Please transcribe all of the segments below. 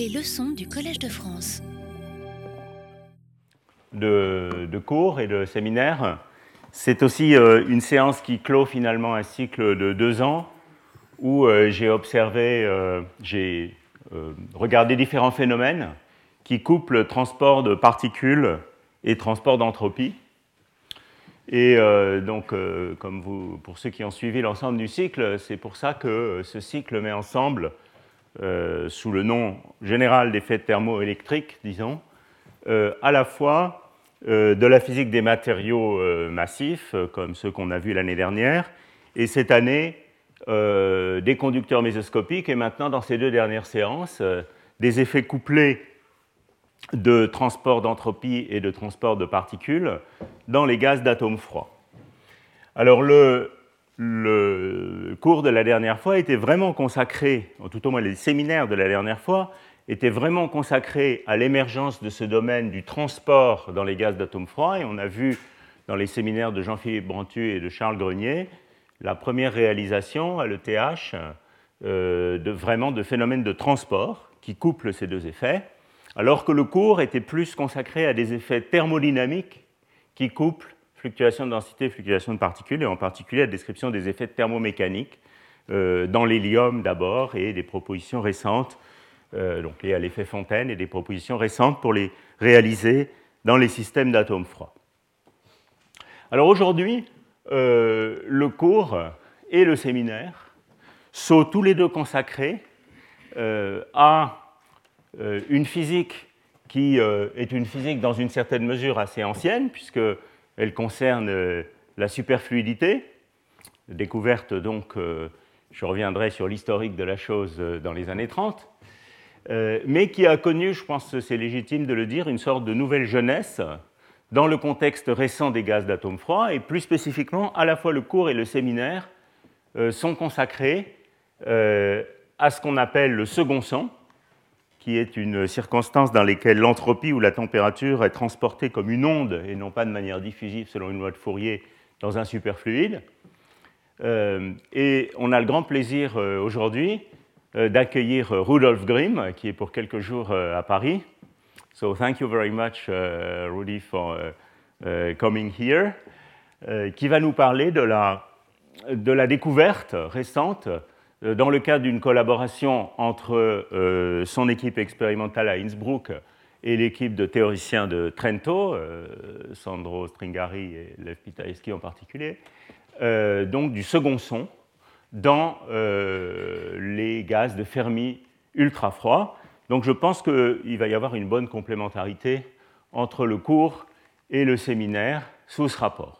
Les leçons du Collège de France. De, cours et de séminaires. C'est aussi euh, une séance qui clôt finalement un cycle de deux ans où euh, j'ai observé, euh, j'ai regardé différents phénomènes qui couplent transport de particules et transport d'entropie. Et donc, comme vous, pour ceux qui ont suivi l'ensemble du cycle, c'est pour ça que ce cycle met ensemble euh, sous le nom général d'effet thermoélectrique, disons, euh, à la fois euh, de la physique des matériaux massifs, comme ceux qu'on a vus l'année dernière, et cette année des conducteurs mésoscopiques, et maintenant, dans ces deux dernières séances, des effets couplés de transport d'entropie et de transport de particules dans les gaz d'atomes froids. Alors le, le cours de la dernière fois était vraiment consacré, tout au moins les séminaires de la dernière fois, étaient vraiment consacrés à l'émergence de ce domaine du transport dans les gaz d'atomes froids. Et on a vu dans les séminaires de Jean-Philippe Brantu et de Charles Grenier la première réalisation à l'ETH euh, de, vraiment de phénomènes de transport qui couplent ces deux effets, alors que le cours était plus consacré à des effets thermodynamiques qui couplent fluctuation de densité, fluctuation de particules, et en particulier la description des effets thermomécaniques euh, dans l'hélium d'abord, et des propositions récentes, euh, donc liées à l'effet Fontaine, et des propositions récentes pour les réaliser dans les systèmes d'atomes froids. Alors aujourd'hui, euh, le cours et le séminaire sont tous les deux consacrés à une physique qui est une physique dans une certaine mesure assez ancienne, puisque elle concerne euh, la superfluidité, découverte donc, euh, je reviendrai sur l'historique de la chose euh, dans les années 30, mais qui a connu, je pense que c'est légitime de le dire, une sorte de nouvelle jeunesse dans le contexte récent des gaz d'atomes froids, et plus spécifiquement, à la fois le cours et le séminaire sont consacrés à ce qu'on appelle le second son, qui est une circonstance dans laquelle l'entropie ou la température est transportée comme une onde et non pas de manière diffusive selon une loi de Fourier dans un superfluide. Euh, et on a le grand plaisir euh, aujourd'hui euh, d'accueillir Rudolf Grimm, qui est pour quelques jours à Paris. So thank you very much, Rudy, for coming here, qui va nous parler de la, de la découverte récente dans le cadre d'une collaboration entre euh, son équipe expérimentale à Innsbruck et l'équipe de théoriciens de Trento, euh, Sandro Stringari et Lev Pitaevski en particulier, donc du second son dans les gaz de Fermi ultra froids. Donc je pense qu'il va y avoir une bonne complémentarité entre le cours et le séminaire sous ce rapport.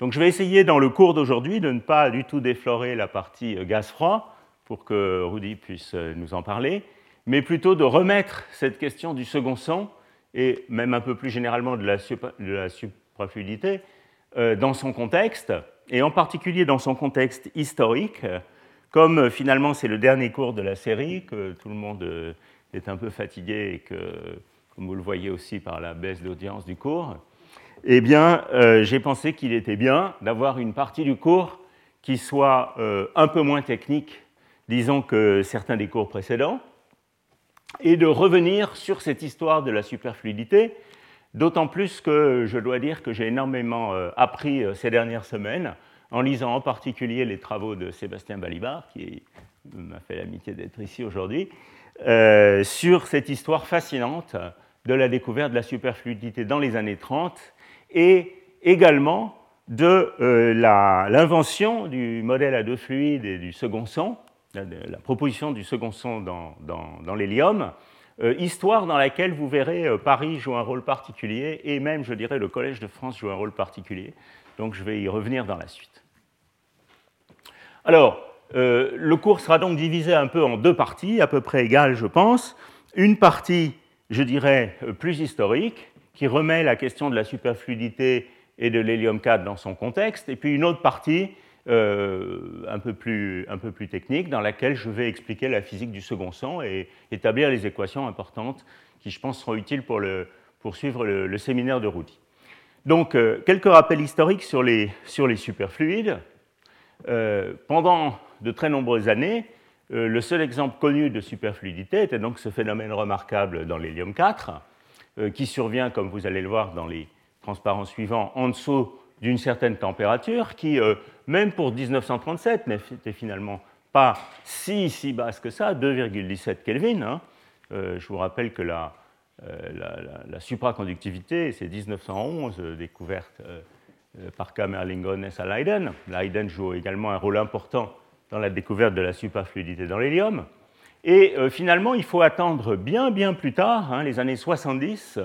Donc je vais essayer dans le cours d'aujourd'hui de ne pas du tout déflorer la partie euh, gaz-froid pour que Rudy puisse euh, nous en parler, mais plutôt de remettre cette question du second son et même un peu plus généralement de la, suprafluidité euh, dans son contexte, et en particulier dans son contexte historique, comme finalement c'est le dernier cours de la série, que tout le monde est un peu fatigué et que, comme vous le voyez aussi par la baisse d'audience du cours, eh bien, euh, j'ai pensé qu'il était bien d'avoir une partie du cours qui soit euh, un peu moins technique, disons, que certains des cours précédents, et de revenir sur cette histoire de la superfluidité, d'autant plus que je dois dire que j'ai énormément euh, appris ces dernières semaines en lisant en particulier les travaux de Sébastien Balibar, qui m'a fait l'amitié d'être ici aujourd'hui, sur cette histoire fascinante de la découverte de la superfluidité dans les années 30 et également de euh, l'invention du modèle à deux fluides et du second son, la, proposition du second son dans, l'hélium, euh, histoire dans laquelle vous verrez euh, Paris joue un rôle particulier et même, je dirais, le Collège de France joue un rôle particulier. Donc je vais y revenir dans la suite. Alors, le cours sera donc divisé un peu en deux parties, à peu près égales, je pense. Une partie, je dirais, plus historique, qui remet la question de la superfluidité et de l'hélium 4 dans son contexte, et puis une autre partie euh, un, peu plus, un peu plus technique dans laquelle je vais expliquer la physique du second son et établir les équations importantes qui, je pense, seront utiles pour, le, suivre le, séminaire de Rudy. Donc, euh, quelques rappels historiques sur les, sur les superfluides. Euh, pendant de très nombreuses années, le seul exemple connu de superfluidité était donc ce phénomène remarquable dans l'hélium 4, qui survient, comme vous allez le voir dans les transparents suivants, en dessous d'une certaine température, qui, même pour 1937, n'était finalement pas si, si basse que ça, 2,17 Kelvin. Hein. je vous rappelle que la, supraconductivité, c'est 1911, découverte euh, par Kamerlingh à Leiden. Leiden joue également un rôle important dans la découverte de la superfluidité dans l'hélium. Et euh, finalement, il faut attendre bien, bien plus tard, hein, les années 70,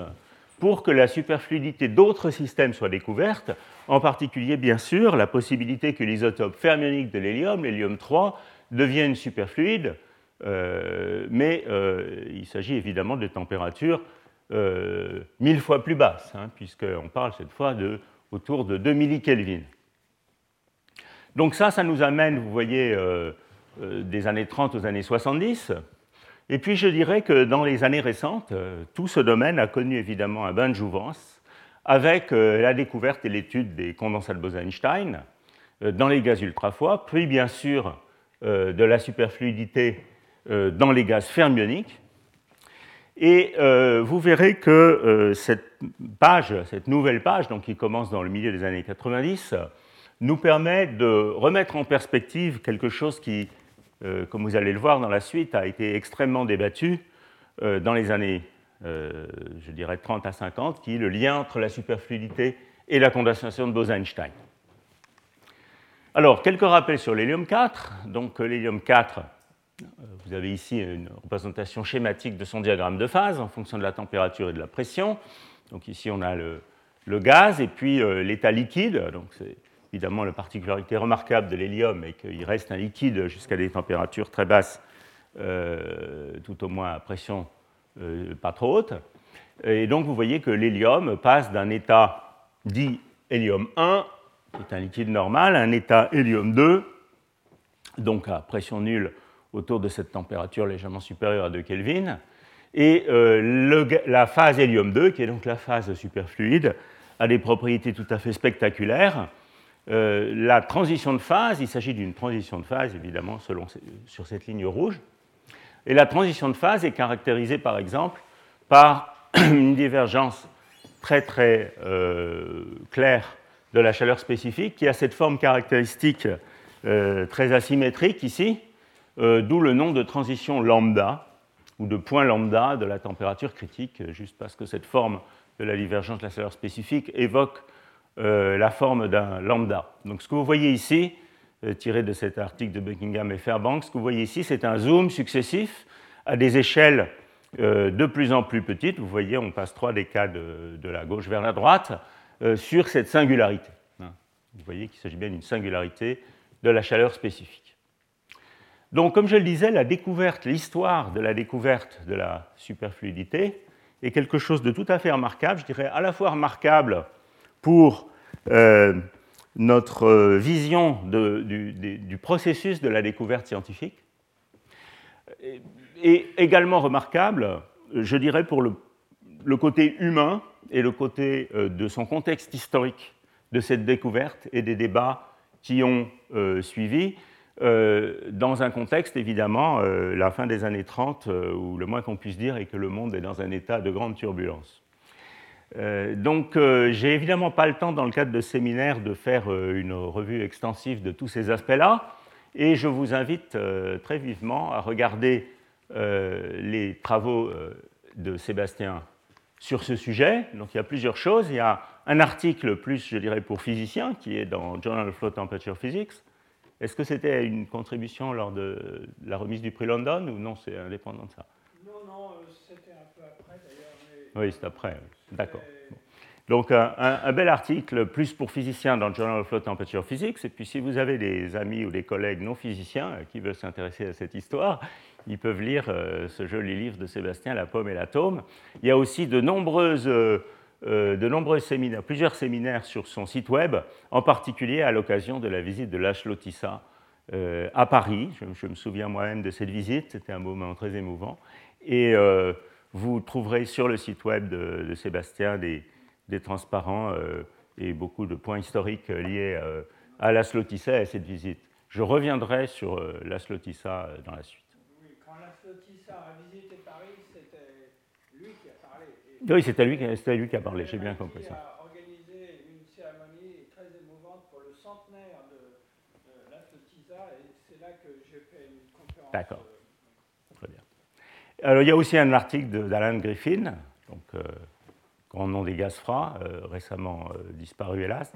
pour que la superfluidité d'autres systèmes soit découverte, en particulier, bien sûr, la possibilité que l'isotope fermionique de l'hélium, l'hélium 3, devienne superfluide, euh, mais il s'agit évidemment de températures mille fois plus basses, hein, puisqu'on parle cette fois de autour de 2 millikelvin. Donc ça, ça nous amène, vous voyez, euh, euh, des années 30 aux années 70. Et puis je dirais que dans les années récentes, euh, tout ce domaine a connu évidemment un bain de jouvence avec la découverte et l'étude des condensats de Bose-Einstein dans les gaz ultra-froids, puis bien sûr de la superfluidité dans les gaz fermioniques, et euh, vous verrez que euh, cette page, cette nouvelle page, donc qui commence dans le milieu des années 90, nous permet de remettre en perspective quelque chose qui, euh, comme vous allez le voir dans la suite, a été extrêmement débattu dans les années, je dirais, 30 à 50, qui est le lien entre la superfluidité et la condensation de Bose-Einstein. Alors, quelques rappels sur l'hélium 4. Donc, l'hélium 4 vous avez ici une représentation schématique de son diagramme de phase en fonction de la température et de la pression. Donc ici, on a le, gaz et puis euh, l'état liquide. Donc c'est évidemment la particularité remarquable de l'hélium et qu'il reste un liquide jusqu'à des températures très basses, euh, tout au moins à pression euh, pas trop haute. Et donc vous voyez que l'hélium passe d'un état dit hélium 1, qui est un liquide normal, à un état hélium 2, donc à pression nulle autour de cette température légèrement supérieure à 2 Kelvin. Et euh, la phase hélium 2, qui est donc la phase superfluide, a des propriétés tout à fait spectaculaires. Euh, la transition de phase, il s'agit d'une transition de phase, évidemment, selon, sur cette ligne rouge. Et la transition de phase est caractérisée, par exemple, par une divergence très très euh, claire de la chaleur spécifique, qui a cette forme caractéristique très asymétrique ici, euh, d'où le nom de transition lambda, ou de point lambda de la température critique, juste parce que cette forme de la divergence de la chaleur spécifique évoque euh, la forme d'un lambda. Donc ce que vous voyez ici, euh, tiré de cet article de Buckingham et Fairbanks, ce que vous voyez ici, c'est un zoom successif à des échelles de plus en plus petites. Vous voyez, on passe trois des cas de, de la gauche vers la droite sur cette singularité. Hein. Vous voyez qu'il s'agit bien d'une singularité de la chaleur spécifique. Donc, comme je le disais, la découverte, l'histoire de la découverte de la superfluidité est quelque chose de tout à fait remarquable, je dirais à la fois remarquable pour euh, notre vision du, processus de la découverte scientifique, et également remarquable, je dirais, pour le, côté humain et le côté euh, de son contexte historique de cette découverte et des débats qui ont euh, suivi. Dans un contexte, évidemment, la fin des années 30, euh, où le moins qu'on puisse dire est que le monde est dans un état de grande turbulence. Donc, j'ai évidemment pas le temps, dans le cadre de séminaire, de faire une revue extensive de tous ces aspects-là, et je vous invite très vivement à regarder les travaux de Sébastien sur ce sujet. Donc, il y a plusieurs choses. Il y a un article plus, je dirais, pour physiciens, qui est dans Journal of Flow Temperature Physics, est-ce que c'était une contribution lors de la remise du prix London ou non, c'est indépendant de ça? Non, non, euh, c'était un peu après d'ailleurs. Oui, c'est après, d'accord. Donc un, bel article, plus pour physiciens dans le Journal of Flow Temperature Physics. Et puis si vous avez des amis ou des collègues non physiciens euh, qui veulent s'intéresser à cette histoire, ils peuvent lire euh, ce joli livre de Sébastien, La pomme et l'atome. Il y a aussi de nombreuses... Euh, de nombreux séminaires, plusieurs séminaires sur son site web, en particulier à l'occasion de la visite de Laszlo Tissa à Paris. Je, me souviens moi-même de cette visite, c'était un moment très émouvant. Et vous trouverez sur le site web de, Sébastien des, transparents et beaucoup de points historiques liés à Laszlo Tissa et à cette visite. Je reviendrai sur la Slotissa dans la suite. Oui, quand la Slotissa a visité Paris, c'était lui qui a parlé. oui, c'était lui, lui, qui a parlé, j'ai bien compris ça. A organisé une cérémonie très émouvante pour le centenaire de, la Slotissa, et c'est là que j'ai fait une conférence. D'accord. Alors, il y a aussi un article d'Alan Griffin, donc, grand nom des gaz froids, récemment disparu hélas,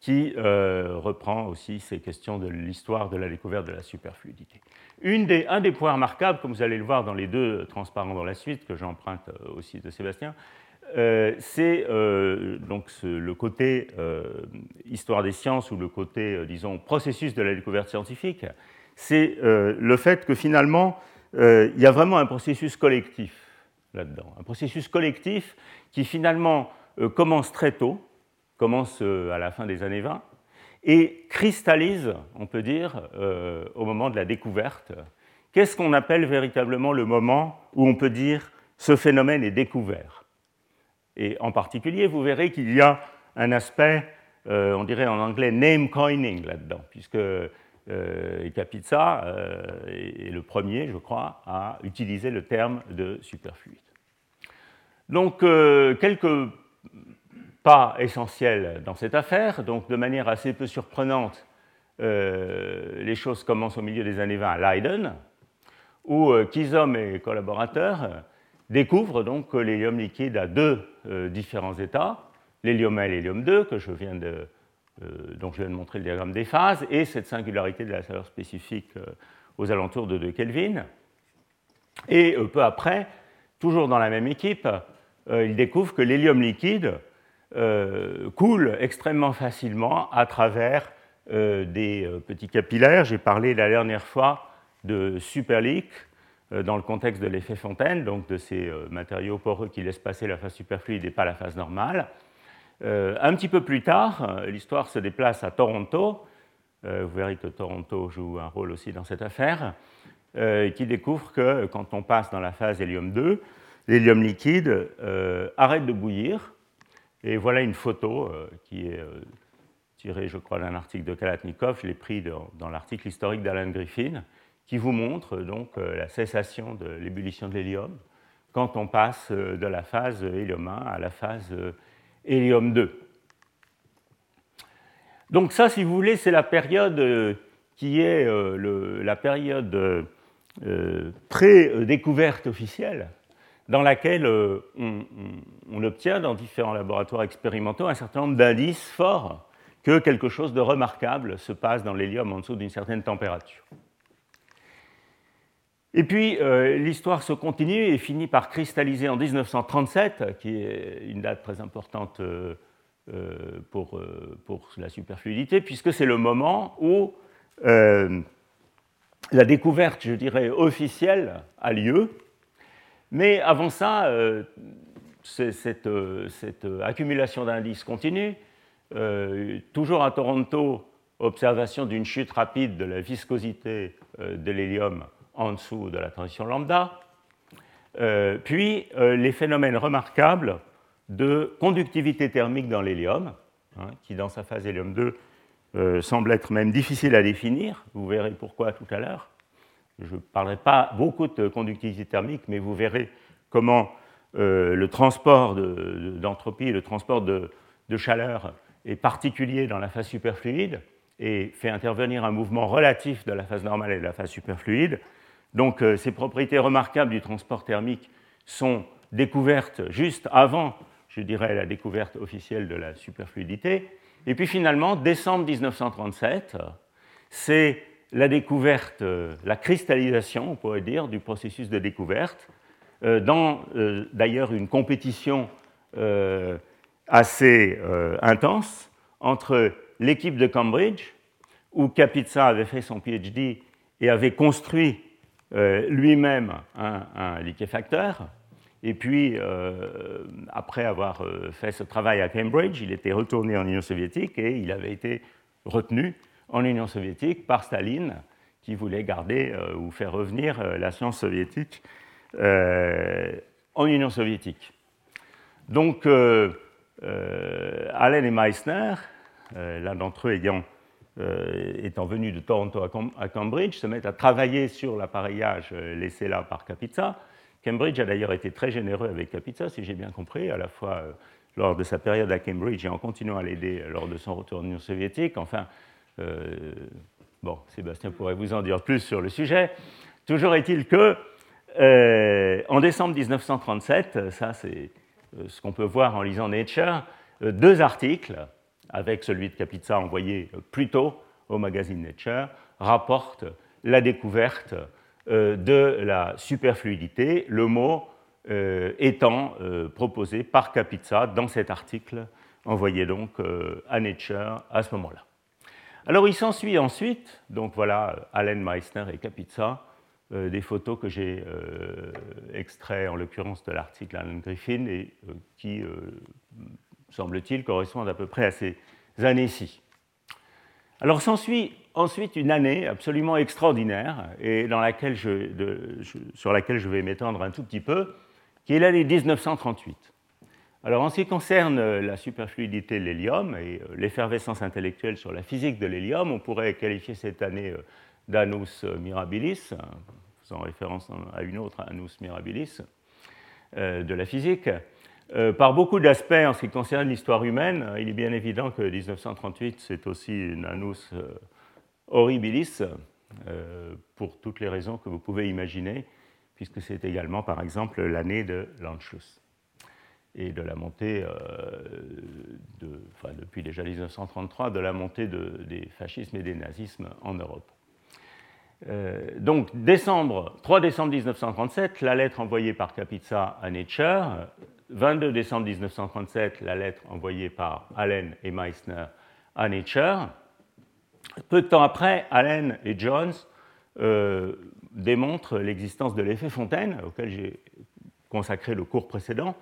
qui euh, reprend aussi ces questions de l'histoire de la découverte de la superfluidité. Un des points remarquables, comme vous allez le voir dans les deux transparents dans la suite, que j'emprunte euh, aussi de Sébastien, euh, c'est donc le côté histoire des sciences ou le côté, disons, processus de la découverte scientifique. C'est le fait que finalement, il y a vraiment un processus collectif là-dedans. Un processus collectif qui finalement commence très tôt, commence euh, à la fin des années 20 et cristallise, on peut dire, euh, au moment de la découverte. Qu'est-ce qu'on appelle véritablement le moment où on peut dire ce phénomène est découvert Et en particulier, vous verrez qu'il y a un aspect, euh, on dirait en anglais, name coining là-dedans, puisque euh, Capizza est le premier, je crois, à utiliser le terme de superfluide. Donc, quelques pas essentiel dans cette affaire. Donc, de manière assez peu surprenante, euh, les choses commencent au milieu des années 20 à Leiden, où euh, Kizom et collaborateurs découvrent donc que l'hélium liquide a deux euh, différents états, l'hélium 1 et l'hélium 2, que je viens de, dont je viens de montrer le diagramme des phases, et cette singularité de la chaleur spécifique aux alentours de 2 Kelvin. Et peu après, toujours dans la même équipe, ils découvrent que l'hélium liquide euh, coule extrêmement facilement à travers euh, des euh, petits capillaires. J'ai parlé la dernière fois de superleak dans le contexte de l'effet Fontaine, donc de ces matériaux poreux qui laissent passer la phase superfluide et pas la phase normale. Un petit peu plus tard, l'histoire se déplace à Toronto. vous verrez que Toronto joue un rôle aussi dans cette affaire, qui découvre que quand on passe dans la phase hélium 2, l'hélium liquide arrête de bouillir, et voilà une photo euh, qui est euh, tirée, je crois, d'un article de Kalatnikov. Je l'ai pris dans, l'article historique d'Alan Griffin, qui vous montre donc euh, la cessation de l'ébullition de l'hélium quand on passe de la phase hélium 1 à la phase hélium 2. Donc ça, si vous voulez, c'est la période qui est la période pré-découverte officielle dans laquelle euh, on, obtient dans différents laboratoires expérimentaux un certain nombre d'indices forts que quelque chose de remarquable se passe dans l'hélium en dessous d'une certaine température. Et puis euh, l'histoire se continue et finit par cristalliser en 1937, qui est une date très importante euh, pour, pour, la superfluidité, puisque c'est le moment où la découverte, je dirais, officielle a lieu mais avant ça, euh, cette, euh, euh, accumulation d'indices continue. toujours à Toronto, observation d'une chute rapide de la viscosité de l'hélium en dessous de la transition lambda. puis les phénomènes remarquables de conductivité thermique dans l'hélium, hein, qui dans sa phase hélium 2 semble être même difficile à définir. Vous verrez pourquoi tout à l'heure. Je ne parlerai pas beaucoup de conductivité thermique, mais vous verrez comment euh, le transport d'entropie le transport de, chaleur est particulier dans la phase superfluide et fait intervenir un mouvement relatif de la phase normale et de la phase superfluide. Donc euh, ces propriétés remarquables du transport thermique sont découvertes juste avant, je dirais, la découverte officielle de la superfluidité. Et puis finalement, décembre 1937, c'est la découverte, euh, la cristallisation, on pourrait dire, du processus de découverte, euh, dans d'ailleurs une compétition assez intense entre l'équipe de Cambridge, où Kapitsa avait fait son PhD et avait construit lui-même un, liquéfacteur. Et puis, après avoir fait ce travail à Cambridge, il était retourné en Union soviétique et il avait été retenu en Union soviétique par Staline, qui voulait garder euh, ou faire revenir euh, la science soviétique euh, en Union soviétique. Donc, Allen et Meissner, l'un d'entre eux ayant étant venu de Toronto à Cambridge, se mettent à travailler sur l'appareillage laissé là par Kapitsa. Cambridge a d'ailleurs été très généreux avec Kapitsa, si j'ai bien compris, à la fois lors de sa période à Cambridge et en continuant à l'aider lors de son retour en Union soviétique. Enfin, bon, Sébastien pourrait vous en dire plus sur le sujet. Toujours est-il que, en décembre 1937, ça c'est euh, ce qu'on peut voir en lisant Nature, euh, deux articles, avec celui de Kapitsa envoyé euh, plus tôt au magazine Nature, rapportent la découverte de la superfluidité, le mot étant proposé par Kapitsa dans cet article envoyé donc à Nature à ce moment-là. Alors il s'ensuit ensuite, donc voilà Allen Meissner et Kapitsa, euh, des photos que j'ai euh, extraites en l'occurrence de l'article Alan Griffin et euh, qui, semble-t-il, correspondent à peu près à ces années-ci. Alors s'ensuit ensuite une année absolument extraordinaire et sur laquelle je vais m'étendre un tout petit peu, qui est l'année 1938. Alors en ce qui concerne la superfluidité de l'hélium et l'effervescence intellectuelle sur la physique de l'hélium, on pourrait qualifier cette année d'Anus Mirabilis, faisant référence à une autre, Anus Mirabilis, euh, de la physique. Euh, par beaucoup d'aspects en ce qui concerne l'histoire humaine, il est bien évident que 1938, c'est aussi une Anus euh, Horribilis, pour toutes les raisons que vous pouvez imaginer, puisque c'est également, par exemple, l'année de l'Anschluss et de la montée, enfin, depuis déjà 1933, de la montée des fascismes et des nazismes en Europe. Euh, donc, décembre, 3 décembre 1937, la lettre envoyée par Kapitsa à Nature. 22 décembre 1937, la lettre envoyée par Allen et Meissner à Nature. Peu de temps après, Allen et Jones euh, démontrent l'existence de l'effet Fontaine, auquel j'ai consacré le cours précédent.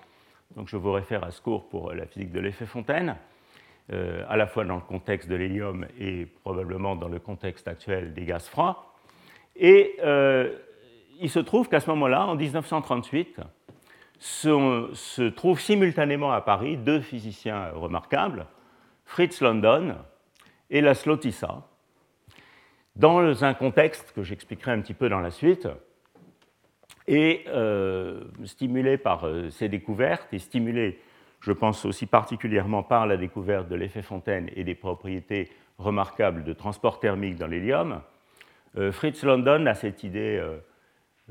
Donc, je vous réfère à ce cours pour la physique de l'effet Fontaine, euh, à la fois dans le contexte de l'hélium et probablement dans le contexte actuel des gaz froids. Et euh, il se trouve qu'à ce moment-là, en 1938, se, trouvent simultanément à Paris deux physiciens remarquables, Fritz London et Laszlo Tissa, dans un contexte que j'expliquerai un petit peu dans la suite. Et euh, stimulé par euh, ces découvertes, et stimulé, je pense aussi particulièrement par la découverte de l'effet Fontaine et des propriétés remarquables de transport thermique dans l'hélium, Fritz London a cette idée euh,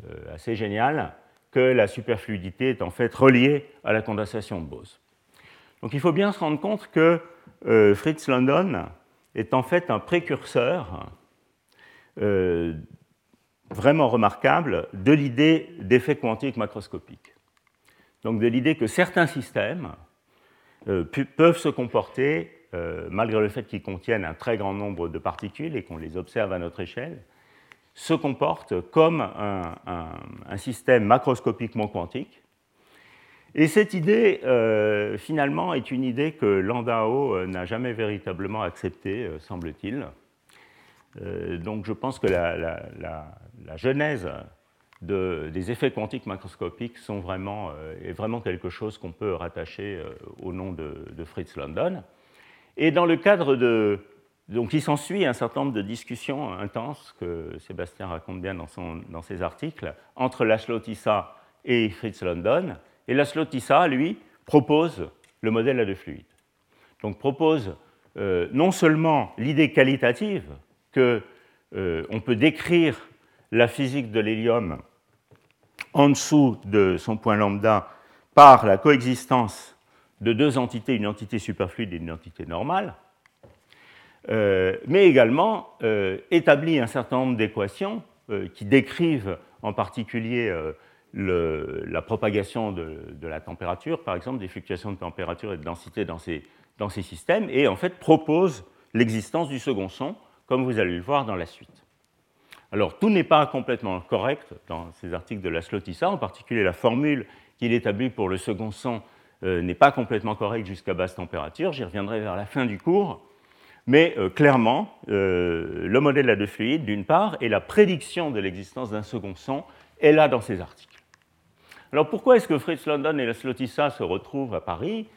euh, assez géniale que la superfluidité est en fait reliée à la condensation de Bose. Donc il faut bien se rendre compte que Fritz London est en fait un précurseur vraiment remarquable de l'idée d'effet quantique macroscopique. Donc de l'idée que certains systèmes peuvent se comporter euh, malgré le fait qu'ils contiennent un très grand nombre de particules et qu'on les observe à notre échelle, se comportent comme un, système macroscopiquement quantique. Et cette idée, euh, finalement, est une idée que Landau euh, n'a jamais véritablement acceptée, semble-t-il. donc je pense que la, genèse des effets quantiques macroscopiques est vraiment quelque chose qu'on peut rattacher au nom de, de Fritz London. Et dans le cadre de. Donc, il s'ensuit un certain nombre de discussions intenses que Sébastien raconte bien dans, ses articles entre Laszlo Tissa et Fritz London. Et Laszlo Tissa, lui, propose le modèle à deux fluides. Donc, propose euh, non seulement l'idée qualitative que euh, peut décrire la physique de l'hélium en dessous de son point lambda par la coexistence de deux entités, une entité superfluide et une entité normale, euh, mais également euh, établit un certain nombre d'équations euh, qui décrivent en particulier la propagation de, la température, par exemple, des fluctuations de température et de densité dans ces, dans systèmes, et en fait propose l'existence du second son, comme vous allez le voir dans la suite. Alors, tout n'est pas complètement correct dans ces articles de la Slotissa, en particulier la formule qu'il établit pour le second son n'est pas complètement correct jusqu'à basse température. J'y reviendrai vers la fin du cours. Mais euh, clairement, euh, le modèle à deux fluides, d'une part, et la prédiction de l'existence d'un second son est là dans ces articles. Alors pourquoi est-ce que Fritz London et la Slotissa se retrouvent à Paris?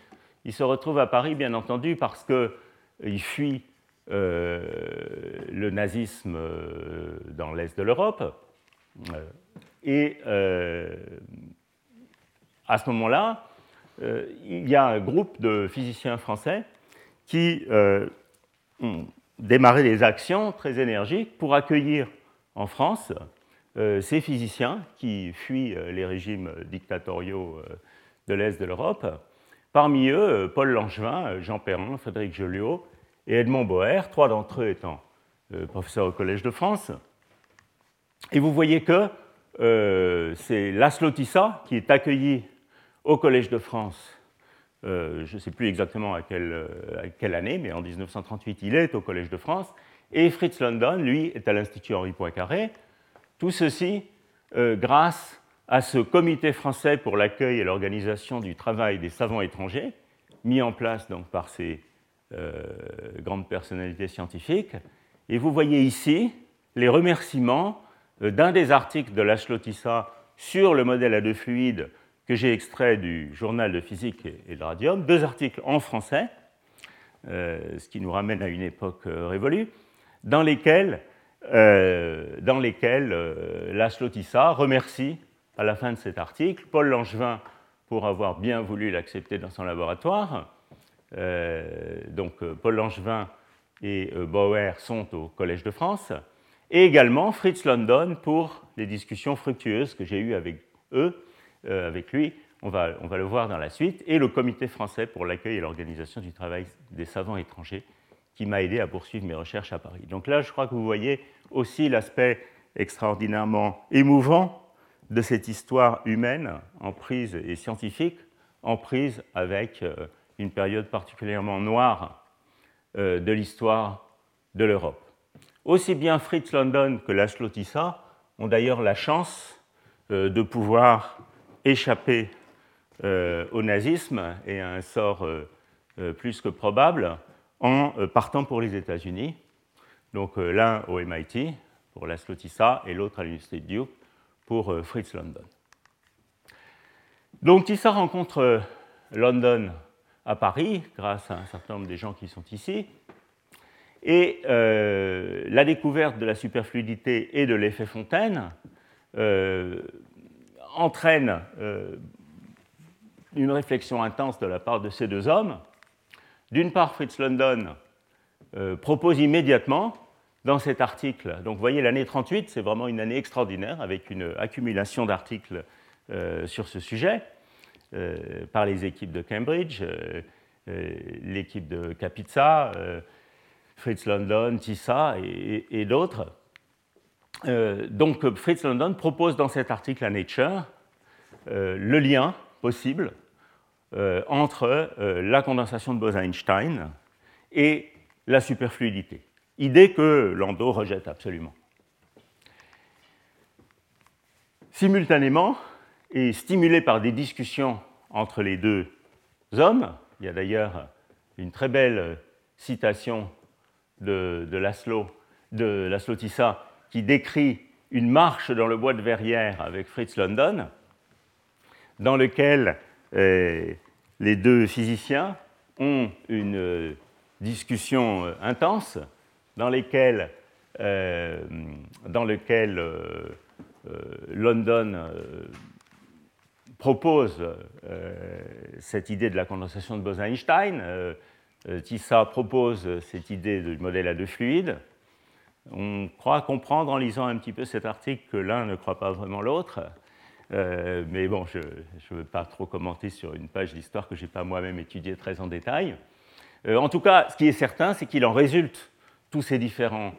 Ils se retrouvent à Paris, bien entendu, parce qu'ils fuient le nazisme dans l'Est de l'Europe. Et à ce moment-là, il y a un groupe de physiciens français qui ont démarré des actions très énergiques pour accueillir en France ces physiciens qui fuient les régimes dictatoriaux de l'Est de l'Europe Parmi eux, euh, Paul Langevin, euh, Jean Perrin, Frédéric Joliot et Edmond Boer, trois d'entre eux étant euh, professeurs au Collège de France. Et vous voyez que c'est Laszlo Tissa qui est accueilli au Collège de France. je ne sais plus exactement à quelle, quelle, année, mais en 1938, il est au Collège de France. Et Fritz London, lui, est à l'Institut Henri Poincaré. Tout ceci grâce à ce comité français pour l'accueil et l'organisation du travail des savants étrangers, mis en place donc par ces euh, grandes personnalités scientifiques. Et vous voyez ici les remerciements euh, d'un des articles de Lashlotissa sur le modèle à deux fluides que j'ai extrait du journal de physique et de radium, deux articles en français, euh, ce qui nous ramène à une époque révolue, dans lesquels, dans lesquels remercie à la fin de cet article, Paul Langevin pour avoir bien voulu l'accepter dans son laboratoire. Euh, donc euh, Paul Langevin et euh, Bauer sont au Collège de France, et également Fritz London pour les discussions fructueuses que j'ai eues avec eux, avec lui, on va, le voir dans la suite, et le Comité français pour l'accueil et l'organisation du travail des savants étrangers, qui m'a aidé à poursuivre mes recherches à Paris. Donc là, je crois que vous voyez aussi l'aspect extraordinairement émouvant de cette histoire humaine en prise et scientifique en prise avec euh, une période particulièrement noire euh, de l'histoire de l'Europe. Aussi bien Fritz London que Laszlo Tissa ont d'ailleurs la chance euh, de pouvoir échapper au nazisme et à un sort plus que probable en partant pour les États-Unis. Donc l'un au MIT pour Laszlo Tissa et l'autre à l'Université de Duke pour euh, Fritz London. Donc Tissa rencontre euh, London à Paris grâce à un certain nombre des gens qui sont ici. Et euh, la découverte de la superfluidité et de l'effet Fontaine entraîne une réflexion intense de la part de ces deux hommes. D'une part, Fritz London propose immédiatement dans cet article. Donc vous voyez, l'année 38, c'est vraiment une année extraordinaire avec une accumulation d'articles euh, sur ce sujet euh, par les équipes de Cambridge, euh, l'équipe de Capizza, Fritz London, Tissa et, d'autres. Donc Fritz London propose dans cet article à Nature le lien possible entre la condensation de Bose-Einstein et la superfluidité idée que Landau rejette absolument. Simultanément, et stimulé par des discussions entre les deux hommes, il y a d'ailleurs une très belle citation de, de Laszlo, de Laszlo Tissa qui décrit une marche dans le bois de Verrières avec Fritz London, dans lequel euh, les deux physiciens ont une discussion euh, intense dans lesquels, euh, dans lequel euh, euh, London propose cette idée de la condensation de Bose-Einstein. Tissa propose cette idée du modèle à deux fluides. On croit comprendre en lisant un petit peu cet article que l'un ne croit pas vraiment l'autre. mais bon, je ne veux pas trop commenter sur une page d'histoire que je n'ai pas moi-même étudiée très en détail. en tout cas, ce qui est certain, c'est qu'il en résulte tous ces différents,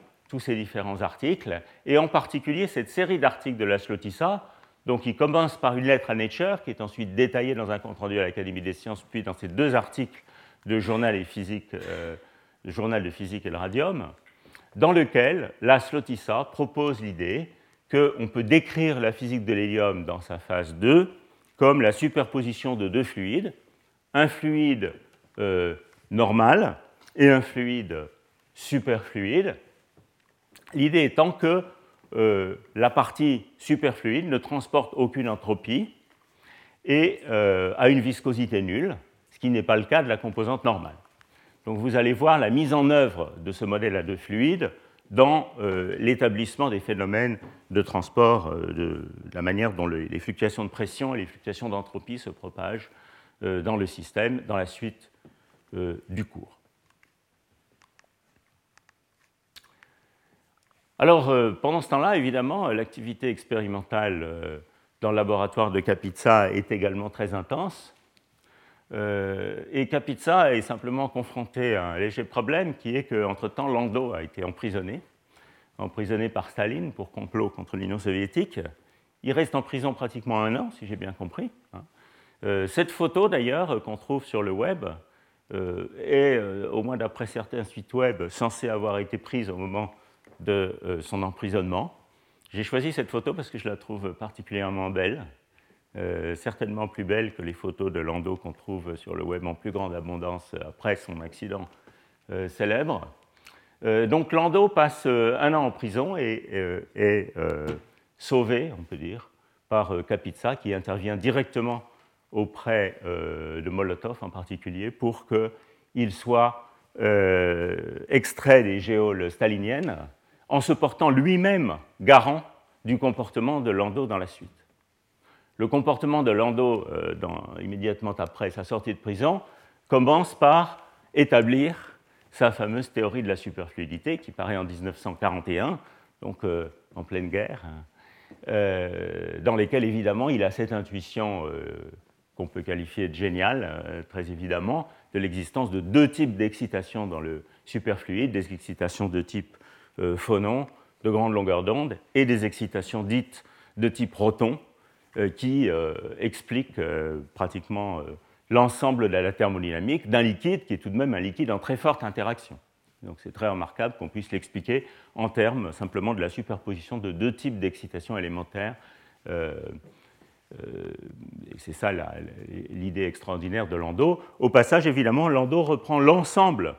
articles, et en particulier cette série d'articles de la Slotissa, donc qui commence par une lettre à Nature, qui est ensuite détaillée dans un compte-rendu à l'Académie des sciences, puis dans ces deux articles de journal, euh, journal de physique et le radium, dans lequel la Slotissa propose l'idée qu'on peut décrire la physique de l'hélium dans sa phase 2 comme la superposition de deux fluides, un fluide euh, normal et un fluide superfluide. L'idée étant que euh, la partie superfluide ne transporte aucune entropie et euh, a une viscosité nulle, ce qui n'est pas le cas de la composante normale. Donc vous allez voir la mise en œuvre de ce modèle à deux fluides dans euh, l'établissement des phénomènes de transport, euh, de, la manière dont les fluctuations de pression et les fluctuations d'entropie se propagent euh, dans le système dans la suite du cours. Alors, pendant ce temps-là, évidemment, l'activité expérimentale dans le laboratoire de Capizza est également très intense. Euh, et Capizza est simplement confronté à un léger problème qui est qu'entre-temps, Lando a été emprisonné, emprisonné par Staline pour complot contre l'Union soviétique. Il reste en prison pratiquement un an, si j'ai bien compris. Hein. Euh, cette photo, d'ailleurs, qu'on trouve sur le web, euh, est, au moins d'après certains sites web, censée avoir été prise au moment de son emprisonnement. J'ai choisi cette photo parce que je la trouve particulièrement belle. Euh, certainement plus belle que les photos de Lando qu'on trouve sur le web en plus grande abondance après son accident euh, célèbre. Euh, donc Lando passe un an en prison et est sauvé, on peut dire, par Kapitsa qui intervient directement auprès de Molotov en particulier pour qu'il soit extrait des géoles staliniennes en se portant lui-même garant du comportement de Lando dans la suite. Le comportement de Lando, euh, immédiatement après sa sortie de prison, commence par établir sa fameuse théorie de la superfluidité qui paraît en 1941, donc euh, en pleine guerre, hein, euh, dans lesquelles évidemment il a cette intuition qu'on peut qualifier de géniale, très évidemment, de l'existence de deux types d'excitation dans le superfluide, des excitations de type phonon, de grande longueur d'onde, et des excitations dites de type proton, euh, qui euh, explique euh, pratiquement l'ensemble de la thermodynamique d'un liquide qui est tout de même un liquide en très forte interaction. Donc c'est très remarquable qu'on puisse l'expliquer en termes simplement de la superposition de deux types d'excitation élémentaire. c'est ça l'idée extraordinaire de Landau. Au passage, évidemment, Landau reprend l'ensemble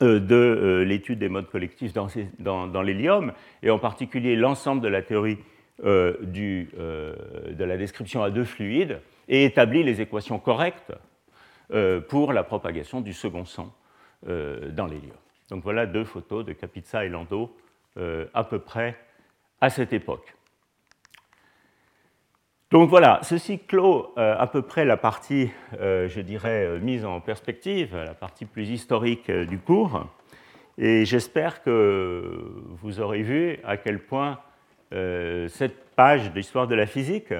de l'étude des modes collectifs dans l'hélium, et en particulier l'ensemble de la théorie euh, euh, de la description à deux fluides et établit les équations correctes euh, pour la propagation du second sang dans l'hélium. Donc voilà deux photos de Capizza et Lando à peu près à cette époque. Donc voilà, ceci clôt à peu près la partie, je dirais, mise en perspective, la partie plus historique du cours. Et j'espère que vous aurez vu à quel point cette page d'histoire de la physique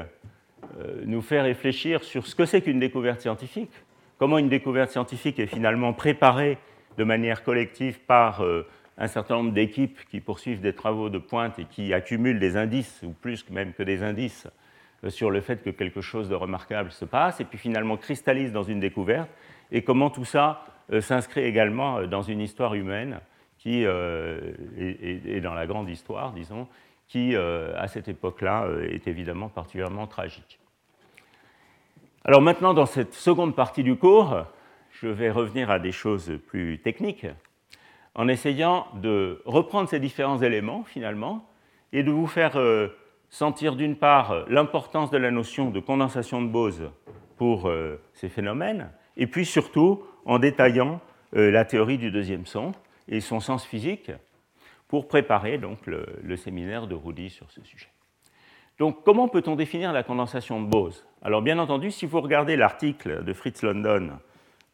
euh, nous fait réfléchir sur ce que c'est qu'une découverte scientifique, comment une découverte scientifique est finalement préparée de manière collective par euh, un certain nombre d'équipes qui poursuivent des travaux de pointe et qui accumulent des indices, ou plus même que des indices, sur le fait que quelque chose de remarquable se passe, et puis finalement cristallise dans une découverte, et comment tout ça s'inscrit également dans une histoire humaine qui est, dans la grande histoire, disons, qui, euh, à cette époque-là, euh, est évidemment particulièrement tragique. Alors maintenant, dans cette seconde partie du cours, je vais revenir à des choses plus techniques, en essayant de reprendre ces différents éléments, finalement, et de vous faire euh, sentir d'une part l'importance de la notion de condensation de Bose pour ces phénomènes, et puis surtout en détaillant la théorie du deuxième son et son sens physique, pour préparer donc le, séminaire de Rudy sur ce sujet. Donc, comment peut-on définir la condensation de Bose? Alors, bien entendu, si vous regardez l'article de Fritz London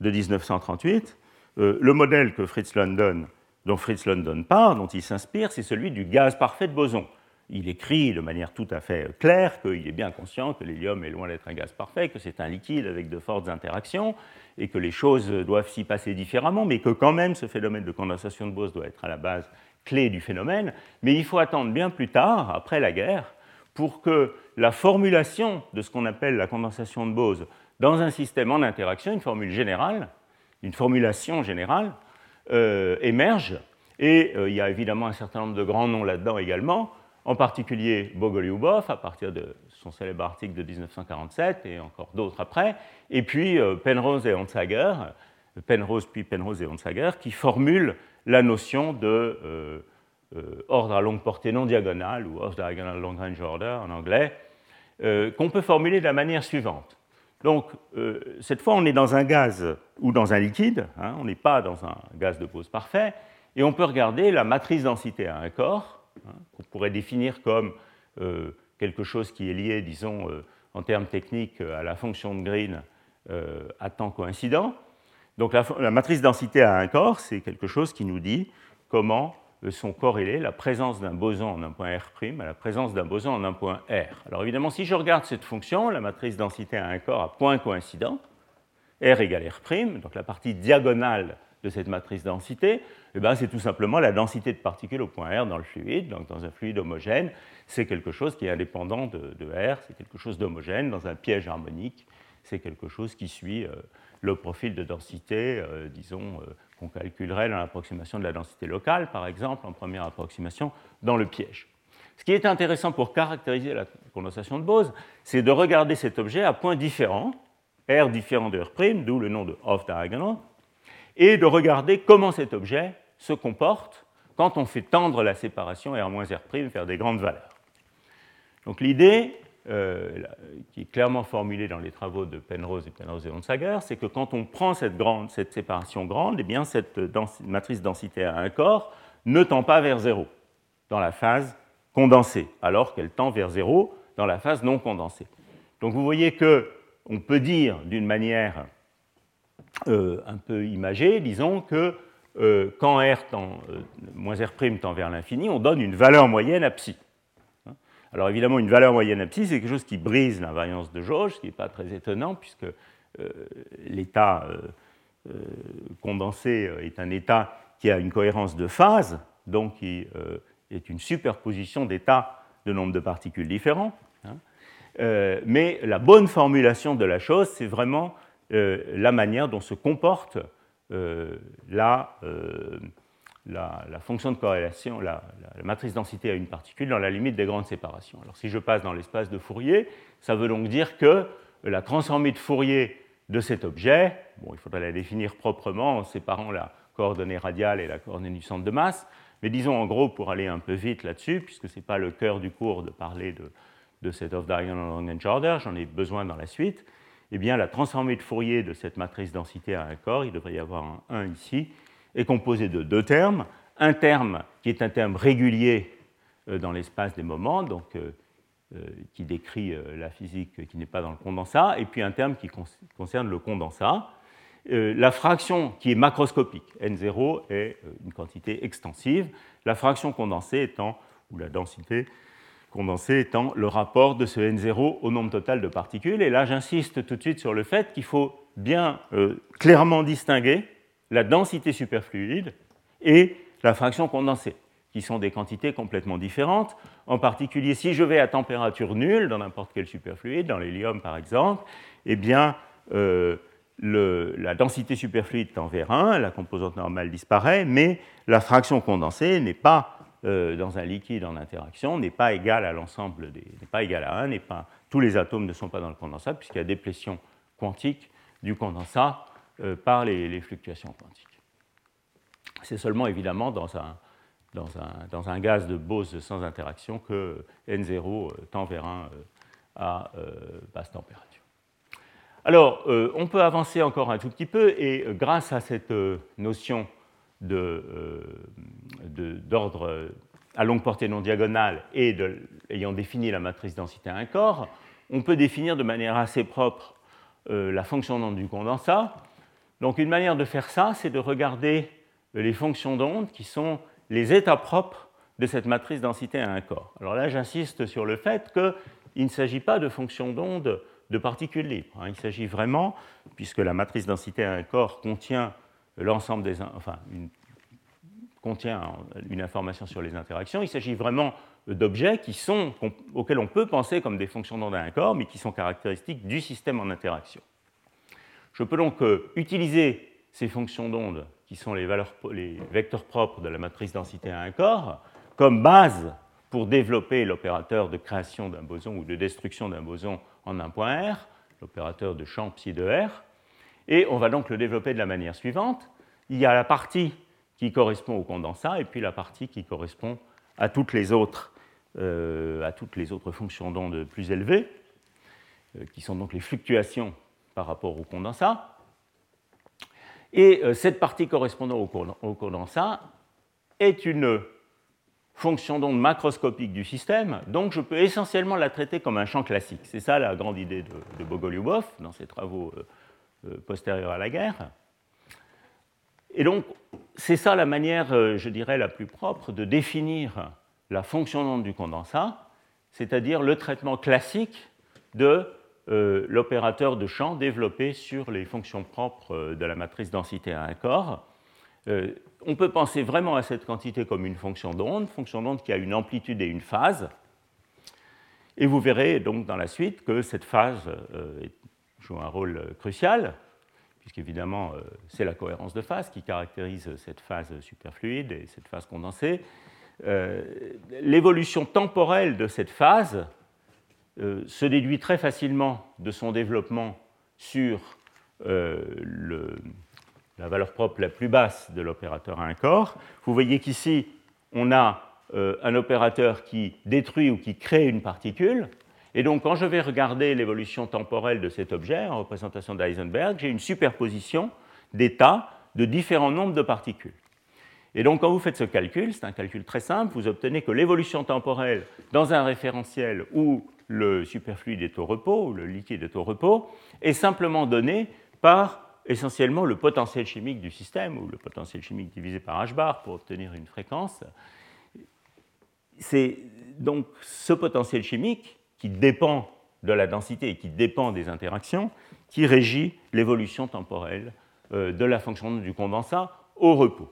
de 1938, euh, le modèle que Fritz London, dont Fritz London part, dont il s'inspire, c'est celui du gaz parfait de boson. Il écrit de manière tout à fait claire qu'il est bien conscient que l'hélium est loin d'être un gaz parfait, que c'est un liquide avec de fortes interactions, et que les choses doivent s'y passer différemment, mais que quand même ce phénomène de condensation de Bose doit être à la base clé du phénomène, mais il faut attendre bien plus tard, après la guerre, pour que la formulation de ce qu'on appelle la condensation de Bose dans un système en interaction, une formule générale, une formulation générale, euh, émerge. Et euh, il y a évidemment un certain nombre de grands noms là-dedans également, en particulier Bogolyubov, à partir de son célèbre article de 1947, et encore d'autres après, et puis euh, Penrose et Onsager, Penrose puis Penrose et Onsager, qui formulent la notion de euh, euh, ordre à longue portée non diagonale, ou ordre diagonal long range order en anglais, euh, qu'on peut formuler de la manière suivante. Donc, cette fois, on est dans un gaz ou dans un liquide, hein, on n'est pas dans un gaz de pose parfait, et on peut regarder la matrice densité à un corps, hein, qu'on pourrait définir comme quelque chose qui est lié, disons, en termes techniques, à la fonction de Green à temps coïncident. Donc, la, matrice densité à un corps, c'est quelque chose qui nous dit comment sont corrélés la présence d'un boson en un point R' à la présence d'un boson en un point R. Alors évidemment, si je regarde cette fonction, la matrice densité à un corps à point coïncident, R égale R', donc la partie diagonale de cette matrice densité, eh ben, c'est tout simplement la densité de particules au point R dans le fluide. Donc dans un fluide homogène, c'est quelque chose qui est indépendant de, R, c'est quelque chose d'homogène. Dans un piège harmonique, c'est quelque chose qui suit euh, le profil de densité, euh, disons, euh, qu'on calculerait dans l'approximation de la densité locale, par exemple, en première approximation, dans le piège. Ce qui est intéressant pour caractériser la condensation de Bose, c'est de regarder cet objet à points différents, R différent de R', d'où le nom de off-diagonal, et de regarder comment cet objet se comporte quand on fait tendre la séparation R-R' vers des grandes valeurs. Donc l'idée, euh, qui est clairement formulée dans les travaux de Penrose et Penrose et Onsager, c'est que quand on prend cette, séparation grande, eh bien cette matrice densité à un corps ne tend pas vers zéro dans la phase condensée, alors qu'elle tend vers zéro dans la phase non condensée. Donc vous voyez que on peut dire d'une manière euh, un peu imagée, disons que euh, quand R tend, moins R' tend vers l'infini, on donne une valeur moyenne à psi. Alors évidemment, une valeur moyenne à c'est quelque chose qui brise l'invariance de jauge, ce qui n'est pas très étonnant, puisque euh, l'état euh, euh, condensé est un état qui a une cohérence de phase, donc qui est une superposition d'états de nombre de particules différents. Hein. mais la bonne formulation de la chose, c'est vraiment la manière dont se comporte la la, fonction de corrélation, la, matrice densité à une particule dans la limite des grandes séparations. Alors si je passe dans l'espace de Fourier, ça veut donc dire que la transformée de Fourier de cet objet, bon, il faudrait la définir proprement en séparant la coordonnée radiale et la coordonnée du centre de masse, mais disons en gros, pour aller un peu vite là-dessus, puisque ce n'est pas le cœur du cours de parler de, de cette off-diagonal long order, j'en ai besoin dans la suite, eh bien la transformée de Fourier de cette matrice densité à un corps, il devrait y avoir un 1 ici, est composé de deux termes. Un terme qui est un terme régulier euh, dans l'espace des moments, donc euh, euh, qui décrit la physique qui n'est pas dans le condensat, et puis un terme qui concerne le condensat. La fraction qui est macroscopique, n0, est une quantité extensive, la fraction condensée étant, ou la densité condensée étant le rapport de ce n0 au nombre total de particules. Et là, j'insiste tout de suite sur le fait qu'il faut bien clairement distinguer la densité superfluide et la fraction condensée, qui sont des quantités complètement différentes. En particulier, si je vais à température nulle dans n'importe quel superfluide, dans l'hélium par exemple, eh bien, euh, la densité superfluide tend vers 1, la composante normale disparaît, mais la fraction condensée n'est pas euh, dans un liquide en interaction, n'est pas égale à n'est pas égale à 1, n'est pas, tous les atomes ne sont pas dans le condensat puisqu'il y a déplétion quantique du condensat par les, fluctuations quantiques. C'est seulement évidemment dans un, gaz de Bose sans interaction que N0 euh, tend vers 1 euh, à basse température. Alors, on peut avancer encore un tout petit peu et grâce à cette notion d'ordre à longue portée non diagonale et ayant défini la matrice densité à un corps, on peut définir de manière assez propre la fonction d'onde du condensat donc une manière de faire ça, c'est de regarder les fonctions d'onde qui sont les états propres de cette matrice densité à un corps. Alors là, j'insiste sur le fait qu'il ne s'agit pas de fonctions d'onde de particules libres. Hein. Il s'agit vraiment, puisque la matrice densité à un corps contient l'ensemble des, enfin, contient une information sur les interactions, il s'agit vraiment d'objets auxquels on peut penser comme des fonctions d'onde à un corps, mais qui sont caractéristiques du système en interaction. Je peux donc euh, utiliser ces fonctions d'onde, qui sont les, vecteurs propres de la matrice densité à un corps, comme base pour développer l'opérateur de création d'un boson ou de destruction d'un boson en un point R, l'opérateur de champ psi de R. Et on va donc le développer de la manière suivante. Il y a la partie qui correspond au condensat et puis la partie qui correspond à toutes les autres, euh, fonctions d'onde plus élevées, euh, qui sont donc les fluctuations par rapport au condensat. Et cette partie correspondant au condensat est une fonction d'onde macroscopique du système, donc je peux essentiellement la traiter comme un champ classique. C'est ça la grande idée de, de Bogolyubov dans ses travaux euh, euh, postérieurs à la guerre. Et donc, c'est ça la manière, euh, je dirais, la plus propre de définir la fonction d'onde du condensat, c'est-à-dire le traitement classique de l'opérateur de champ développé sur les fonctions propres de la matrice densité à un corps on peut penser vraiment à cette quantité comme une fonction d'onde, fonction d'onde qui a une amplitude et une phase. Et vous verrez donc dans la suite que cette phase euh, joue un rôle crucial, puisqu'évidemment euh, c'est la cohérence de phase qui caractérise cette phase superfluide et cette phase condensée. Euh, l'évolution temporelle de cette phase se déduit très facilement de son développement sur le, la valeur propre la plus basse de l'opérateur à un corps. Vous voyez qu'ici, on a euh, un opérateur qui détruit ou qui crée une particule. Et donc, quand je vais regarder l'évolution temporelle de cet objet en représentation d'Eisenberg, j'ai une superposition d'états de différents nombres de particules. Et donc, quand vous faites ce calcul, c'est un calcul très simple, vous obtenez que l'évolution temporelle dans un référentiel où le superfluide est au repos, le liquide est au repos, est simplement donnée par essentiellement le potentiel chimique du système, ou le potentiel chimique divisé par h bar pour obtenir une fréquence. C'est donc ce potentiel chimique qui dépend de la densité et qui dépend des interactions qui régit l'évolution temporelle euh, de la fonction du condensat au repos.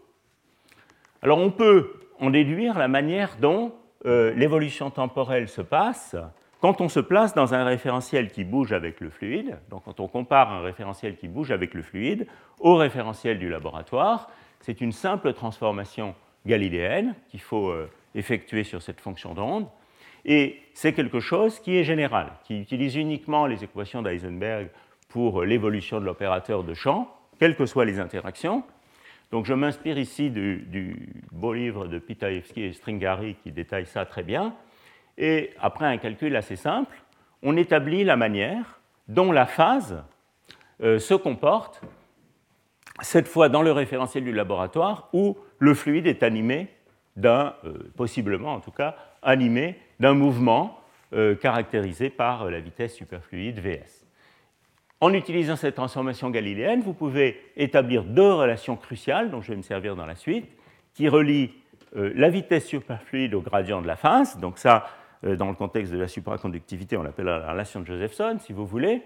Alors on peut en déduire la manière dont euh, l'évolution temporelle se passe quand on se place dans un référentiel qui bouge avec le fluide, donc quand on compare un référentiel qui bouge avec le fluide au référentiel du laboratoire, c'est une simple transformation galiléenne qu'il faut euh, effectuer sur cette fonction d'onde. Et c'est quelque chose qui est général, qui utilise uniquement les équations d'Eisenberg pour l'évolution de l'opérateur de champ, quelles que soient les interactions. Donc je m'inspire ici du, beau livre de Pitaevsky et Stringari qui détaille ça très bien. Et après un calcul assez simple, on établit la manière dont la phase euh, se comporte, cette fois dans le référentiel du laboratoire, où le fluide est animé d'un, euh, possiblement en tout cas, animé d'un mouvement euh, caractérisé par la vitesse superfluide Vs. En utilisant cette transformation galiléenne, vous pouvez établir deux relations cruciales, dont je vais me servir dans la suite, qui relient la vitesse superfluide au gradient de la phase. Donc ça, dans le contexte de la supraconductivité, on l'appelle la relation de Josephson, si vous voulez.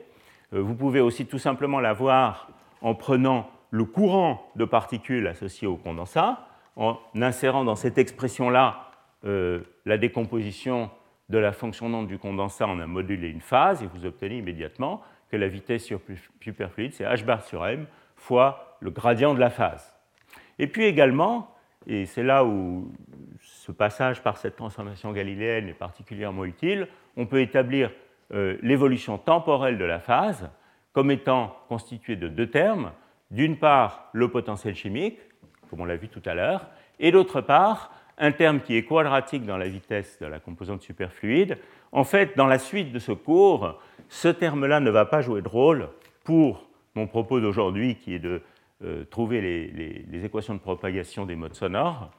Euh, vous pouvez aussi tout simplement la voir en prenant le courant de particules associé au condensat, en insérant dans cette expression-là euh, la décomposition de la fonction d'onde du condensat en un module et une phase, et vous obtenez immédiatement que la vitesse superfluide, c'est h bar sur m fois le gradient de la phase. Et puis également, et c'est là où ce passage par cette transformation galiléenne est particulièrement utile, on peut établir euh, l'évolution temporelle de la phase comme étant constituée de deux termes. D'une part, le potentiel chimique, comme on l'a vu tout à l'heure, et d'autre part, un terme qui est quadratique dans la vitesse de la composante superfluide. En fait, dans la suite de ce cours, ce terme-là ne va pas jouer de rôle pour mon propos d'aujourd'hui, qui est de euh, trouver les, équations de propagation des modes sonores.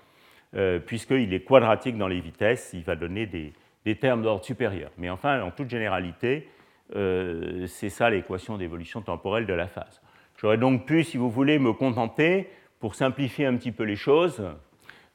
Euh, puisqu'il est quadratique dans les vitesses, il va donner des, termes d'ordre supérieur. Mais enfin, en toute généralité, euh, c'est ça l'équation d'évolution temporelle de la phase. J'aurais donc pu, si vous voulez, me contenter, pour simplifier un petit peu les choses,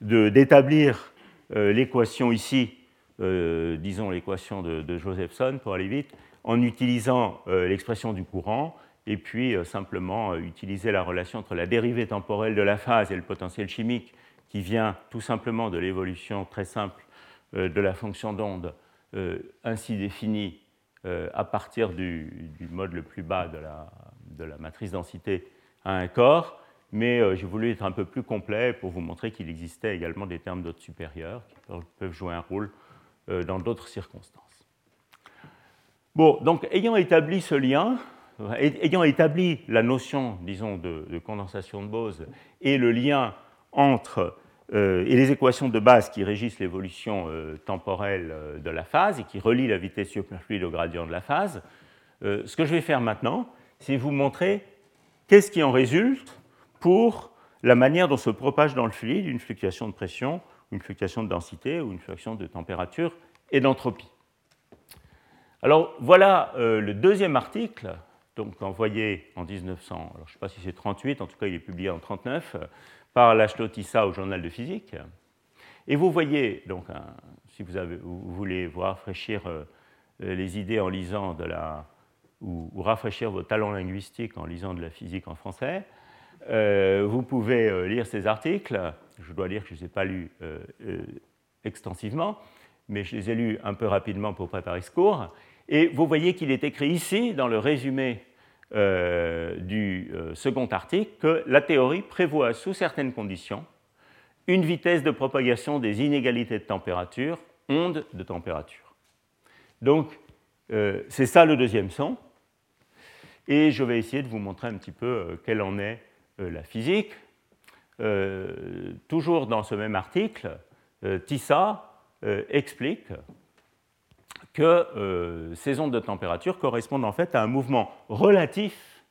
d'établir euh, l'équation ici, disons l'équation de, de, Josephson pour aller vite, en utilisant l'expression du courant, et puis simplement utiliser la relation entre la dérivée temporelle de la phase et le potentiel chimique qui vient tout simplement de l'évolution très simple euh, de la fonction d'onde euh, ainsi définie euh, à partir du, mode le plus bas de la, de la, matrice densité à un corps, mais j'ai voulu être un peu plus complet pour vous montrer qu'il existait également des termes d'ordre supérieur qui peuvent jouer un rôle dans d'autres circonstances. Bon, donc ayant établi ce lien, ayant établi la notion, disons, de, de condensation de Bose et le lien entre euh, et les équations de base qui régissent l'évolution euh, temporelle euh, de la phase et qui relient la vitesse superfluide au gradient de la phase. ce que je vais faire maintenant, c'est vous montrer qu'est-ce qui en résulte pour la manière dont se propage dans le fluide une fluctuation de pression, une fluctuation de densité ou une fluctuation de température et d'entropie. Alors voilà le deuxième article, donc envoyé en 1900, je ne sais pas si c'est 38, en tout cas il est publié en 39, par Laszlo Tissa au journal de physique. Et vous voyez, donc, si vous, voulez vous rafraîchir euh, les idées en lisant de la, ou, rafraîchir vos talents linguistiques en lisant de la physique en français, euh, vous pouvez euh, lire ces articles. Je dois dire que je ne les ai pas lus extensivement, mais je les ai lus un peu rapidement pour préparer ce cours. Et vous voyez qu'il est écrit ici, dans le résumé euh, du euh, second article que la théorie prévoit sous certaines conditions une vitesse de propagation des inégalités de température, ondes de température. Donc, euh, c'est ça le deuxième son. Et je vais essayer de vous montrer un petit peu quelle en est la physique. toujours dans ce même article, Tissa explique que euh, ces ondes de température correspondent en fait à un mouvement relatif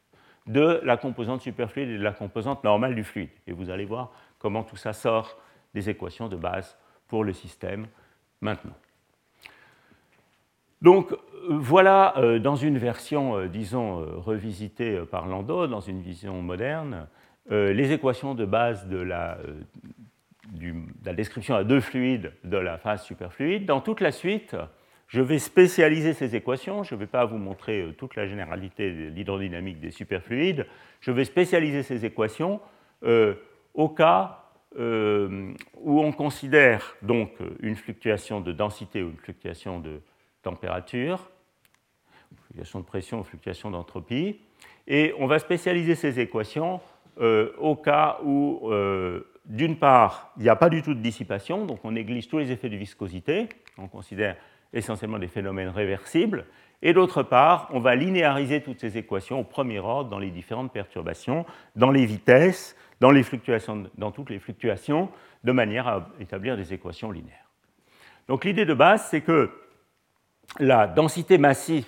de la composante superfluide et de la composante normale du fluide. Et vous allez voir comment tout ça sort des équations de base pour le système maintenant. Donc voilà, euh, dans une version, euh, disons, revisitée par Landau, dans une vision moderne, les équations de base de la description à deux fluides de la phase superfluide. Dans toute la suite, je vais spécialiser ces équations, je ne vais pas vous montrer euh, toute la généralité de l'hydrodynamique des superfluides, je vais spécialiser ces équations euh, au cas euh, où on considère donc une fluctuation de densité ou une fluctuation de température, fluctuation de pression ou fluctuation d'entropie, et on va spécialiser ces équations au cas où, d'une part, il n'y a pas du tout de dissipation, donc on néglige tous les effets de viscosité, on considère essentiellement des phénomènes réversibles, et d'autre part, on va linéariser toutes ces équations au premier ordre dans les différentes perturbations, dans les vitesses, dans, toutes les fluctuations, de manière à établir des équations linéaires. Donc l'idée de base, c'est que la densité massive,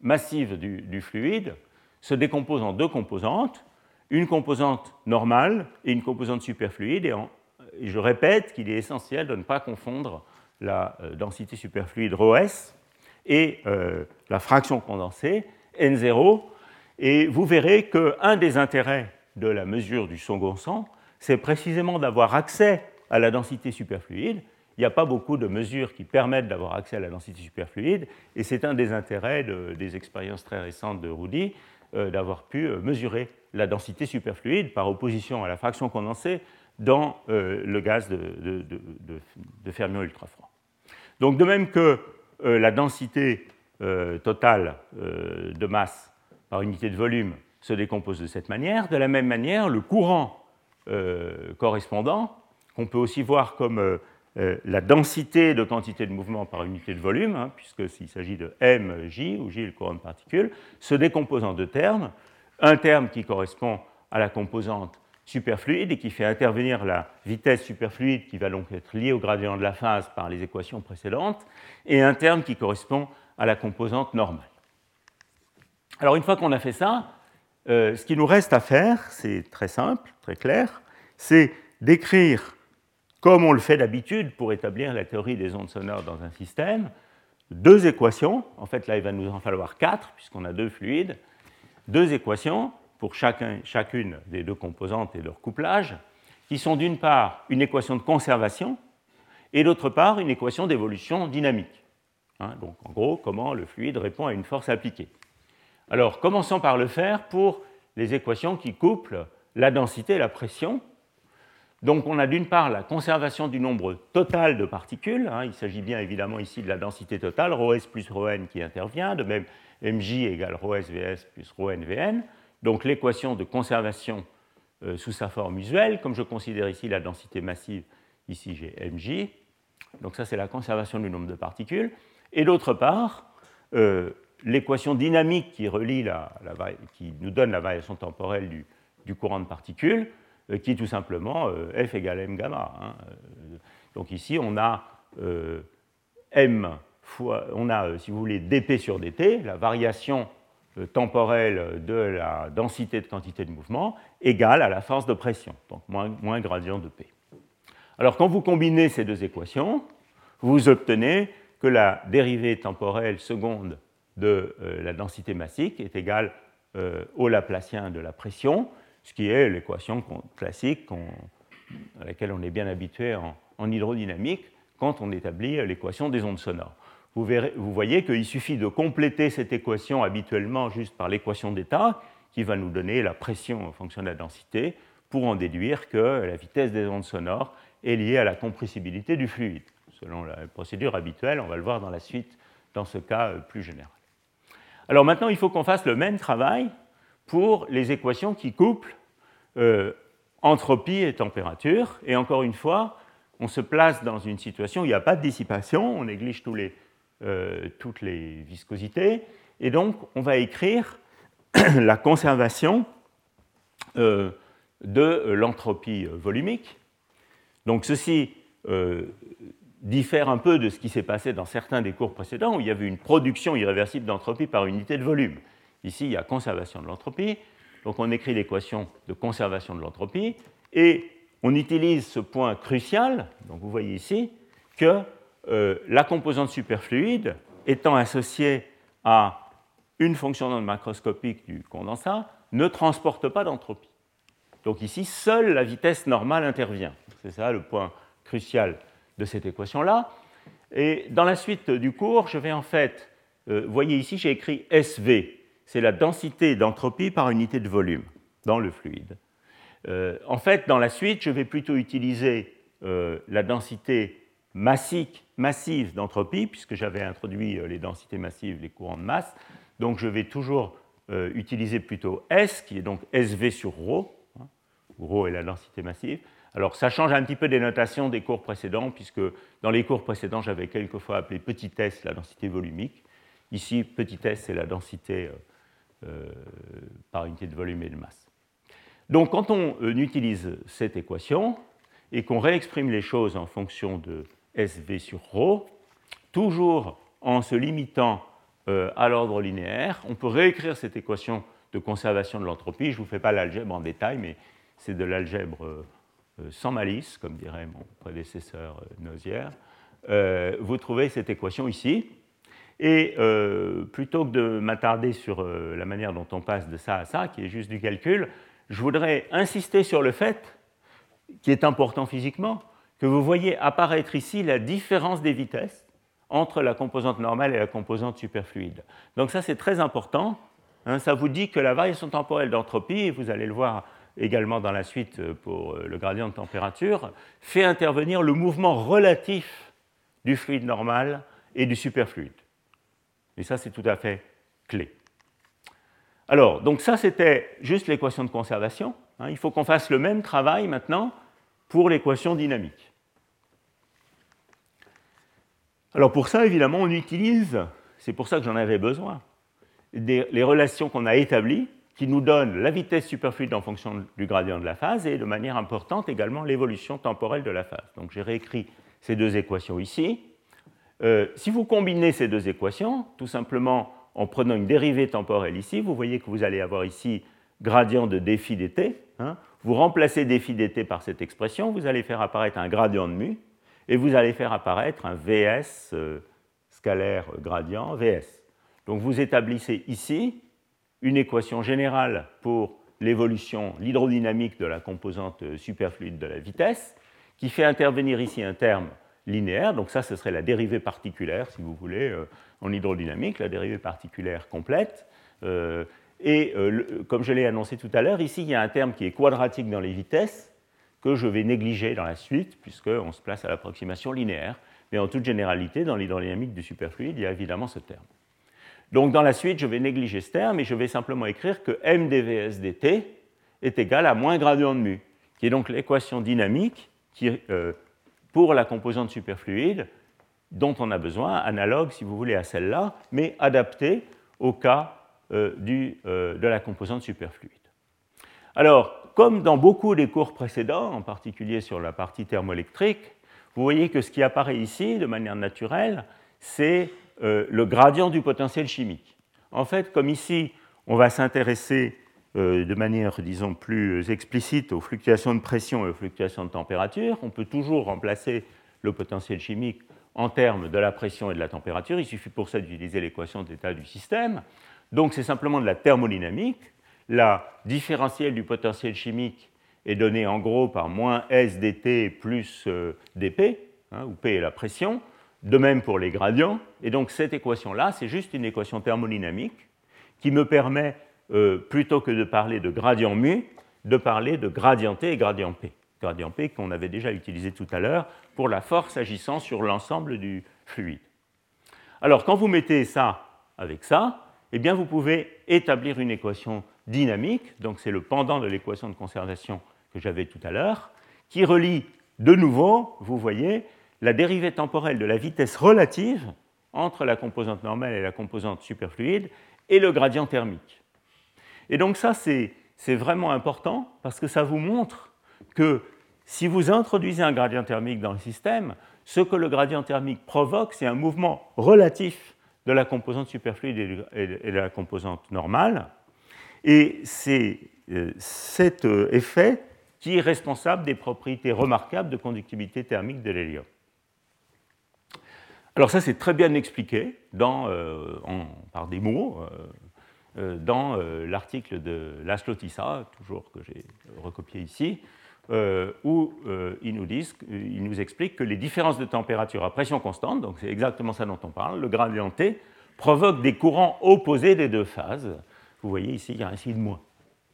massive du, fluide se décompose en deux composantes, une composante normale et une composante superfluide, et je répète qu'il est essentiel de ne pas confondre la euh, densité superfluide ρS et euh, la fraction condensée N0. Et vous verrez qu'un des intérêts de la mesure du second sang, c'est précisément d'avoir accès à la densité superfluide. Il n'y a pas beaucoup de mesures qui permettent d'avoir accès à la densité superfluide, et c'est un des intérêts des expériences très récentes de Rudy euh, d'avoir pu mesurer la densité superfluide par opposition à la fraction condensée dans le gaz de, de, de fermion ultra-froid. Donc de même que euh, la densité euh, totale euh, de masse par unité de volume se décompose de cette manière, de la même manière, le courant correspondant, qu'on peut aussi voir comme la densité de quantité de mouvement par unité de volume, hein, puisque s'il s'agit de mj, où j est le courant de particules, se décompose en deux termes. Un terme qui correspond à la composante superfluide et qui fait intervenir la vitesse superfluide qui va donc être liée au gradient de la phase par les équations précédentes, et un terme qui correspond à la composante normale. Alors une fois qu'on a fait ça, euh, ce qui nous reste à faire, c'est très simple, très clair, c'est d'écrire, comme on le fait d'habitude pour établir la théorie des ondes sonores dans un système, deux équations, en fait là il va nous en falloir quatre puisqu'on a deux fluides, deux équations pour chacune des deux composantes et leur couplage, qui sont d'une part une équation de conservation et d'autre part une équation d'évolution dynamique. Hein, donc en gros, comment le fluide répond à une force appliquée. Alors commençons par le faire pour les équations qui couplent la densité et la pression. Donc on a d'une part la conservation du nombre total de particules, hein, il s'agit bien évidemment ici de la densité totale, ρS plus ρn qui intervient, de même mj égale ρS vs plus ρn vn, donc l'équation de conservation euh, sous sa forme usuelle, comme je considère ici la densité massive, ici j'ai mj, donc ça c'est la conservation du nombre de particules, et d'autre part, euh, l'équation dynamique qui, relie la, qui nous donne la variation temporelle du, courant de particules, euh, qui est tout simplement F égale m gamma. Hein. Donc ici on a m fois, on a, si vous voulez, dp sur dt, la variation temporelle de la densité de quantité de mouvement égale à la force de pression, donc moins, moins gradient de P. Alors quand vous combinez ces deux équations, vous obtenez que la dérivée temporelle seconde de euh, la densité massique est égale euh, au Laplacien de la pression, ce qui est l'équation classique à laquelle on est bien habitué en, hydrodynamique quand on établit l'équation des ondes sonores. Vous, voyez qu'il suffit de compléter cette équation habituellement juste par l'équation d'état, qui va nous donner la pression en fonction de la densité, pour en déduire que la vitesse des ondes sonores est liée à la compressibilité du fluide selon la procédure habituelle. On va le voir dans la suite dans ce cas euh, plus général. Alors maintenant, il faut qu'on fasse le même travail pour les équations qui couplent euh, entropie et température. Et encore une fois, on se place dans une situation où il n'y a pas de dissipation, on néglige les, euh, toutes les viscosités, et donc on va écrire la conservation de l'entropie volumique. Donc ceci diffère un peu de ce qui s'est passé dans certains des cours précédents où il y avait une production irréversible d'entropie par unité de volume. Ici, il y a conservation de l'entropie, donc on écrit l'équation de conservation de l'entropie et on utilise ce point crucial, donc vous voyez ici, que euh, la composante superfluide étant associée à une fonction macroscopique du condensat ne transporte pas d'entropie. Donc ici, seule la vitesse normale intervient. C'est ça le point crucial de cette équation-là. Et dans la suite du cours, je vais en fait, euh, vous voyez ici, j'ai écrit SV, c'est la densité d'entropie par unité de volume dans le fluide. Euh, en fait, dans la suite, je vais plutôt utiliser la densité massive d'entropie, puisque j'avais introduit les densités massives, les courants de masse. Donc je vais toujours utiliser plutôt S, qui est donc SV sur ρ, hein, ρ est la densité massive, alors ça change un petit peu des notations des cours précédents, puisque dans les cours précédents, j'avais quelquefois appelé petit s la densité volumique. Ici, petit s, c'est la densité euh, euh, par unité de volume et de masse. Donc quand on euh, utilise cette équation et qu'on réexprime les choses en fonction de SV sur ρ, toujours en se limitant à l'ordre linéaire, on peut réécrire cette équation de conservation de l'entropie. Je ne vous fais pas l'algèbre en détail, mais c'est de l'algèbre euh, sans malice, comme dirait mon prédécesseur euh, Nozière, euh, vous trouvez cette équation ici. Et plutôt que de m'attarder sur la manière dont on passe de ça à ça, qui est juste du calcul, je voudrais insister sur le fait, qui est important physiquement, que vous voyez apparaître ici la différence des vitesses entre la composante normale et la composante superfluide. Donc ça, c'est très important. Hein. ça vous dit que la variation temporelle d'entropie, vous allez le voir également dans la suite euh, pour euh, le gradient de température, fait intervenir le mouvement relatif du fluide normal et du superfluide. Et ça, c'est tout à fait clé. Alors, donc ça, c'était juste l'équation de conservation. Hein. il faut qu'on fasse le même travail maintenant pour l'équation dynamique. Alors pour ça, évidemment, on utilise, c'est pour ça que j'en avais besoin, les relations qu'on a établies qui nous donne la vitesse superfluide en fonction du gradient de la phase et de manière importante également l'évolution temporelle de la phase. Donc j'ai réécrit ces deux équations ici. Euh, si vous combinez ces deux équations, tout simplement en prenant une dérivée temporelle ici, vous voyez que vous allez avoir ici gradient de défi dt. Hein. Vous remplacez défi dt par cette expression, vous allez faire apparaître un gradient de mu et vous allez faire apparaître un vs euh, scalaire gradient vs. Donc vous établissez ici une équation générale pour l'évolution, l'hydrodynamique de la composante superfluide de la vitesse, qui fait intervenir ici un terme linéaire. Donc ça, ce serait la dérivée particulière, si vous voulez, euh, en hydrodynamique, la dérivée particulière complète. Euh, et euh, comme je l'ai annoncé tout à l'heure, ici, il y a un terme qui est quadratique dans les vitesses, que je vais négliger dans la suite, puisqu'on se place à l'approximation linéaire. Mais en toute généralité, dans l'hydrodynamique du superfluide, il y a évidemment ce terme. Donc dans la suite, je vais négliger ce terme et je vais simplement écrire que m dvs dt est égal à moins gradient de mu, qui est donc l'équation dynamique qui, euh, pour la composante superfluide dont on a besoin, analogue si vous voulez à celle-là, mais adaptée au cas euh, euh, de la composante superfluide. Alors, comme dans beaucoup des cours précédents, en particulier sur la partie thermoélectrique, vous voyez que ce qui apparaît ici de manière naturelle, c'est euh, le gradient du potentiel chimique. En fait, comme ici, on va s'intéresser euh, de manière, disons, plus explicite aux fluctuations de pression et aux fluctuations de température. On peut toujours remplacer le potentiel chimique en termes de la pression et de la température. Il suffit pour ça d'utiliser l'équation d'état du système. Donc c'est simplement de la thermodynamique. La différentielle du potentiel chimique est donnée en gros par moins S dt plus euh, dP, hein, où P est la pression. De même pour les gradients. Et donc cette équation-là, c'est juste une équation thermodynamique qui me permet, euh, plutôt que de parler de gradient mu, de parler de gradient T et gradient P. Gradient P qu'on avait déjà utilisé tout à l'heure pour la force agissant sur l'ensemble du fluide. Alors quand vous mettez ça avec ça, eh bien vous pouvez établir une équation dynamique, donc c'est le pendant de l'équation de conservation que j'avais tout à l'heure, qui relie de nouveau, vous voyez, la dérivée temporelle de la vitesse relative entre la composante normale et la composante superfluide et le gradient thermique. Et donc ça, c'est vraiment important parce que ça vous montre que si vous introduisez un gradient thermique dans le système, ce que le gradient thermique provoque, c'est un mouvement relatif de la composante superfluide et de la composante normale. Et c'est euh, cet euh, effet qui est responsable des propriétés remarquables de conductivité thermique de l'hélium. Alors ça, c'est très bien expliqué euh, par des mots dans l'article de Laszlo Tissa, toujours que j'ai recopié ici, où ils nous, disent, ils nous expliquent que les différences de température à pression constante, donc c'est exactement ça dont on parle, le gradient T, provoquent des courants opposés des deux phases. Vous voyez ici, il y a un signe moins.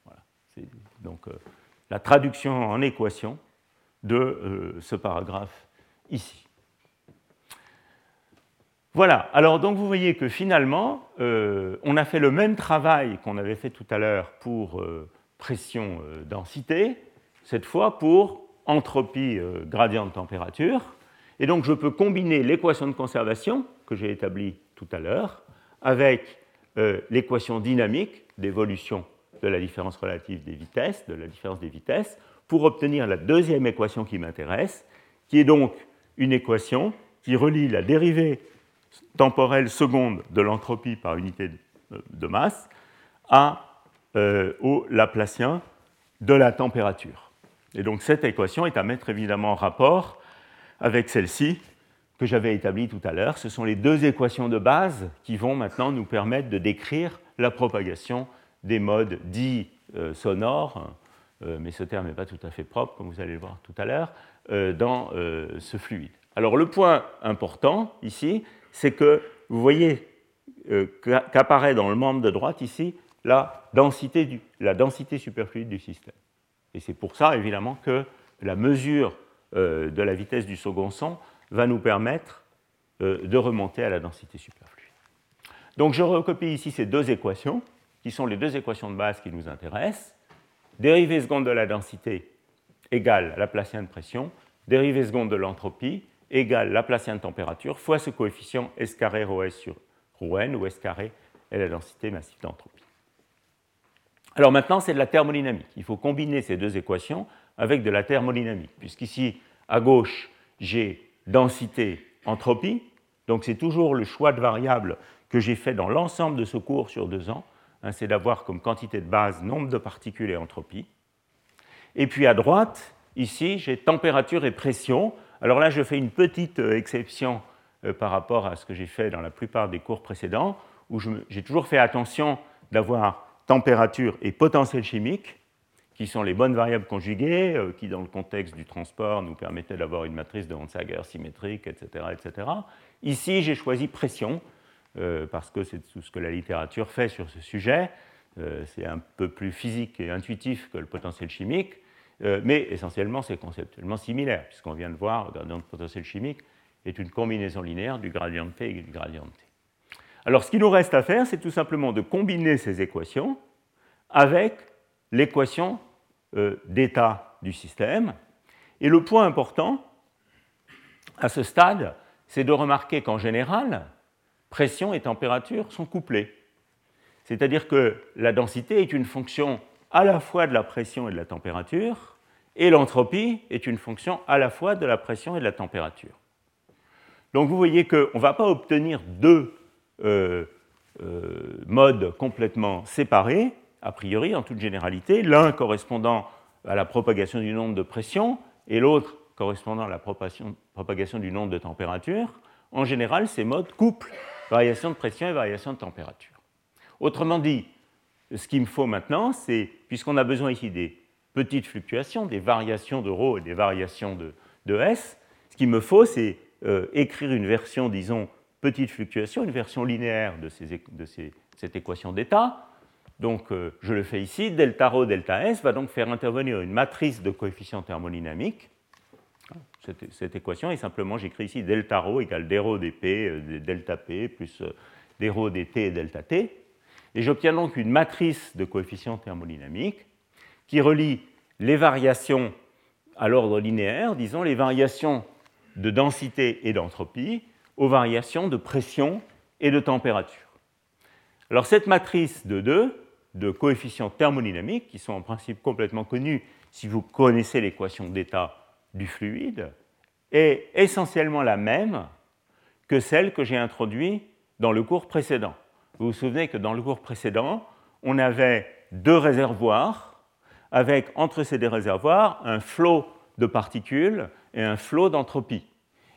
Voilà. Donc la traduction en équation de euh, ce paragraphe ici. Voilà, alors donc vous voyez que finalement, euh, on a fait le même travail qu'on avait fait tout à l'heure pour euh, pression-densité, cette fois pour entropie gradient de température. Et donc je peux combiner l'équation de conservation que j'ai établie tout à l'heure avec l'équation dynamique d'évolution de la différence relative des vitesses, de la différence des vitesses, pour obtenir la deuxième équation qui m'intéresse, qui est donc une équation qui relie la dérivée temporelle seconde de l'entropie par unité de masse à, euh, au Laplacien de la température. Et donc cette équation est à mettre évidemment en rapport avec celle-ci que j'avais établie tout à l'heure. Ce sont les deux équations de base qui vont maintenant nous permettre de décrire la propagation des modes dits euh, sonores, euh, mais ce terme n'est pas tout à fait propre, comme vous allez le voir tout à l'heure, euh, dans ce fluide. Alors le point important ici, c'est que vous voyez qu'apparaît dans le membre de droite ici la densité, du, la densité superfluide du système. Et c'est pour ça, évidemment, que la mesure de la vitesse du second son va nous permettre de remonter à la densité superfluide. Donc je recopie ici ces deux équations qui sont les deux équations de base qui nous intéressent. Dérivée seconde de la densité égale Laplacien de pression, dérivée seconde de l'entropie égale Laplacien de température fois ce coefficient S carré rho S sur rho N, où S carré est la densité massive d'entropie. Alors maintenant, c'est de la thermodynamique. Il faut combiner ces deux équations avec de la thermodynamique, puisqu'ici, à gauche, j'ai densité, entropie, donc c'est toujours le choix de variables que j'ai fait dans l'ensemble de ce cours sur deux ans. Hein, c'est d'avoir comme quantité de base nombre de particules et entropie. Et puis à droite, ici, j'ai température et pression. Alors là, je fais une petite euh, exception euh, par rapport à ce que j'ai fait dans la plupart des cours précédents, où j'ai toujours fait attention d'avoir température et potentiel chimique, qui sont les bonnes variables conjuguées, euh, qui dans le contexte du transport nous permettaient d'avoir une matrice de Honsager symétrique, etc. etc. Ici, j'ai choisi pression, euh, parce que c'est tout ce que la littérature fait sur ce sujet. Euh, c'est un peu plus physique et intuitif que le potentiel chimique, mais essentiellement c'est conceptuellement similaire, puisqu'on vient de voir, le gradient de potentiel chimique est une combinaison linéaire du gradient de P et du gradient de T. Alors ce qu'il nous reste à faire, c'est tout simplement de combiner ces équations avec l'équation d'état du système. Et le point important à ce stade, c'est de remarquer qu'en général, pression et température sont couplées. C'est-à-dire que la densité est une fonction à la fois de la pression et de la température, et l'entropie est une fonction à la fois de la pression et de la température. Donc vous voyez qu'on ne va pas obtenir deux euh, modes complètement séparés, a priori, en toute généralité, l'un correspondant à la propagation du nombre de pression et l'autre correspondant à la propagation du nombre de température. En général, ces modes couplent variation de pression et variation de température. Autrement dit, ce qu'il me faut maintenant, c'est, puisqu'on a besoin ici des petites fluctuations, des variations de ρ et des variations de, S, ce qu'il me faut, c'est euh, écrire une version, disons, petite fluctuation, une version linéaire de, cette équation d'état. Donc euh, je le fais ici, delta rho, delta S va donc faire intervenir une matrice de coefficients thermodynamiques. Cette, équation est simplement, j'écris ici delta rho égale d rho dp, euh, delta p plus euh, d rho dt et delta t. Et j'obtiens donc une matrice de coefficients thermodynamiques qui relie les variations à l'ordre linéaire, disons les variations de densité et d'entropie, aux variations de pression et de température. Alors cette matrice de 2, de coefficients thermodynamiques, qui sont en principe complètement connus si vous connaissez l'équation d'état du fluide, est essentiellement la même que celle que j'ai introduite dans le cours précédent. Vous vous souvenez que dans le cours précédent, on avait deux réservoirs avec entre ces deux réservoirs un flot de particules et un flot d'entropie.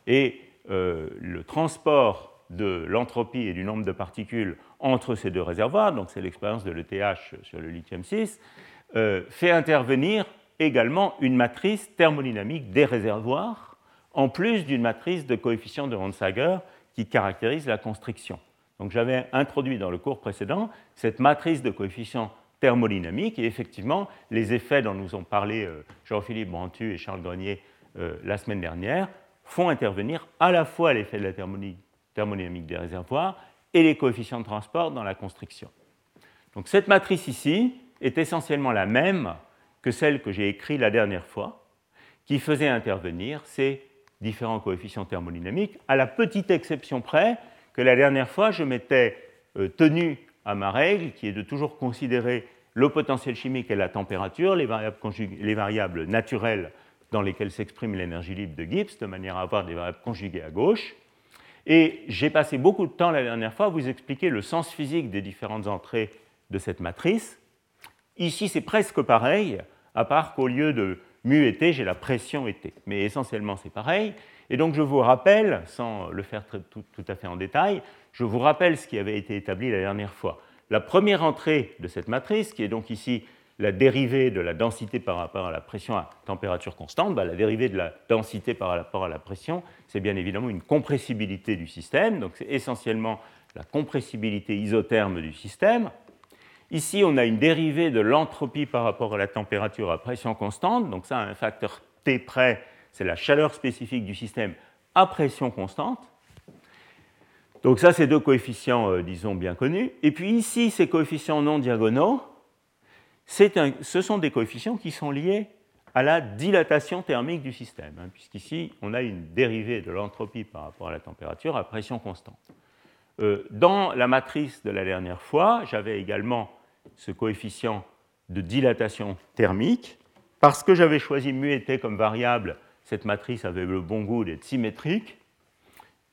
Et euh, le transport de l'entropie et du nombre de particules entre ces deux réservoirs, donc c'est l'expérience de l'ETH sur le lithium-6, euh, fait intervenir également une matrice thermodynamique des réservoirs, en plus d'une matrice de coefficient de Ronsager qui caractérise la constriction. Donc j'avais introduit dans le cours précédent cette matrice de coefficients thermodynamiques et effectivement les effets dont nous ont parlé euh, Jean-Philippe Brantu et Charles Grenier euh, la semaine dernière font intervenir à la fois l'effet de la thermodynamique des réservoirs et les coefficients de transport dans la constriction. Donc cette matrice ici est essentiellement la même que celle que j'ai écrite la dernière fois, qui faisait intervenir ces différents coefficients thermodynamiques, à la petite exception près que la dernière fois, je m'étais euh, tenu à ma règle, qui est de toujours considérer le potentiel chimique et la température, les variables, les variables naturelles dans lesquelles s'exprime l'énergie libre de Gibbs, de manière à avoir des variables conjuguées à gauche. Et j'ai passé beaucoup de temps la dernière fois à vous expliquer le sens physique des différentes entrées de cette matrice. Ici, c'est presque pareil, à part qu'au lieu de mu et t, j'ai la pression et t. Mais essentiellement, c'est pareil. Et donc je vous rappelle, sans le faire tout, à fait en détail, je vous rappelle ce qui avait été établi la dernière fois. La première entrée de cette matrice, qui est donc ici la dérivée de la densité par rapport à la pression à température constante, bah, la dérivée de la densité par rapport à la pression, c'est bien évidemment une compressibilité du système, donc c'est essentiellement la compressibilité isotherme du système. Ici, on a une dérivée de l'entropie par rapport à la température à pression constante, donc ça, un facteur T près, c'est la chaleur spécifique du système à pression constante. Donc ça, c'est deux coefficients, euh, disons, bien connus. Et puis ici, ces coefficients non diagonaux, ce sont des coefficients qui sont liés à la dilatation thermique du système, hein, puisqu'ici, on a une dérivée de l'entropie par rapport à la température à pression constante. Euh, dans la matrice de la dernière fois, j'avais également ce coefficient de dilatation thermique. Parce que j'avais choisi mu et t comme variable, cette matrice avait le bon goût d'être symétrique.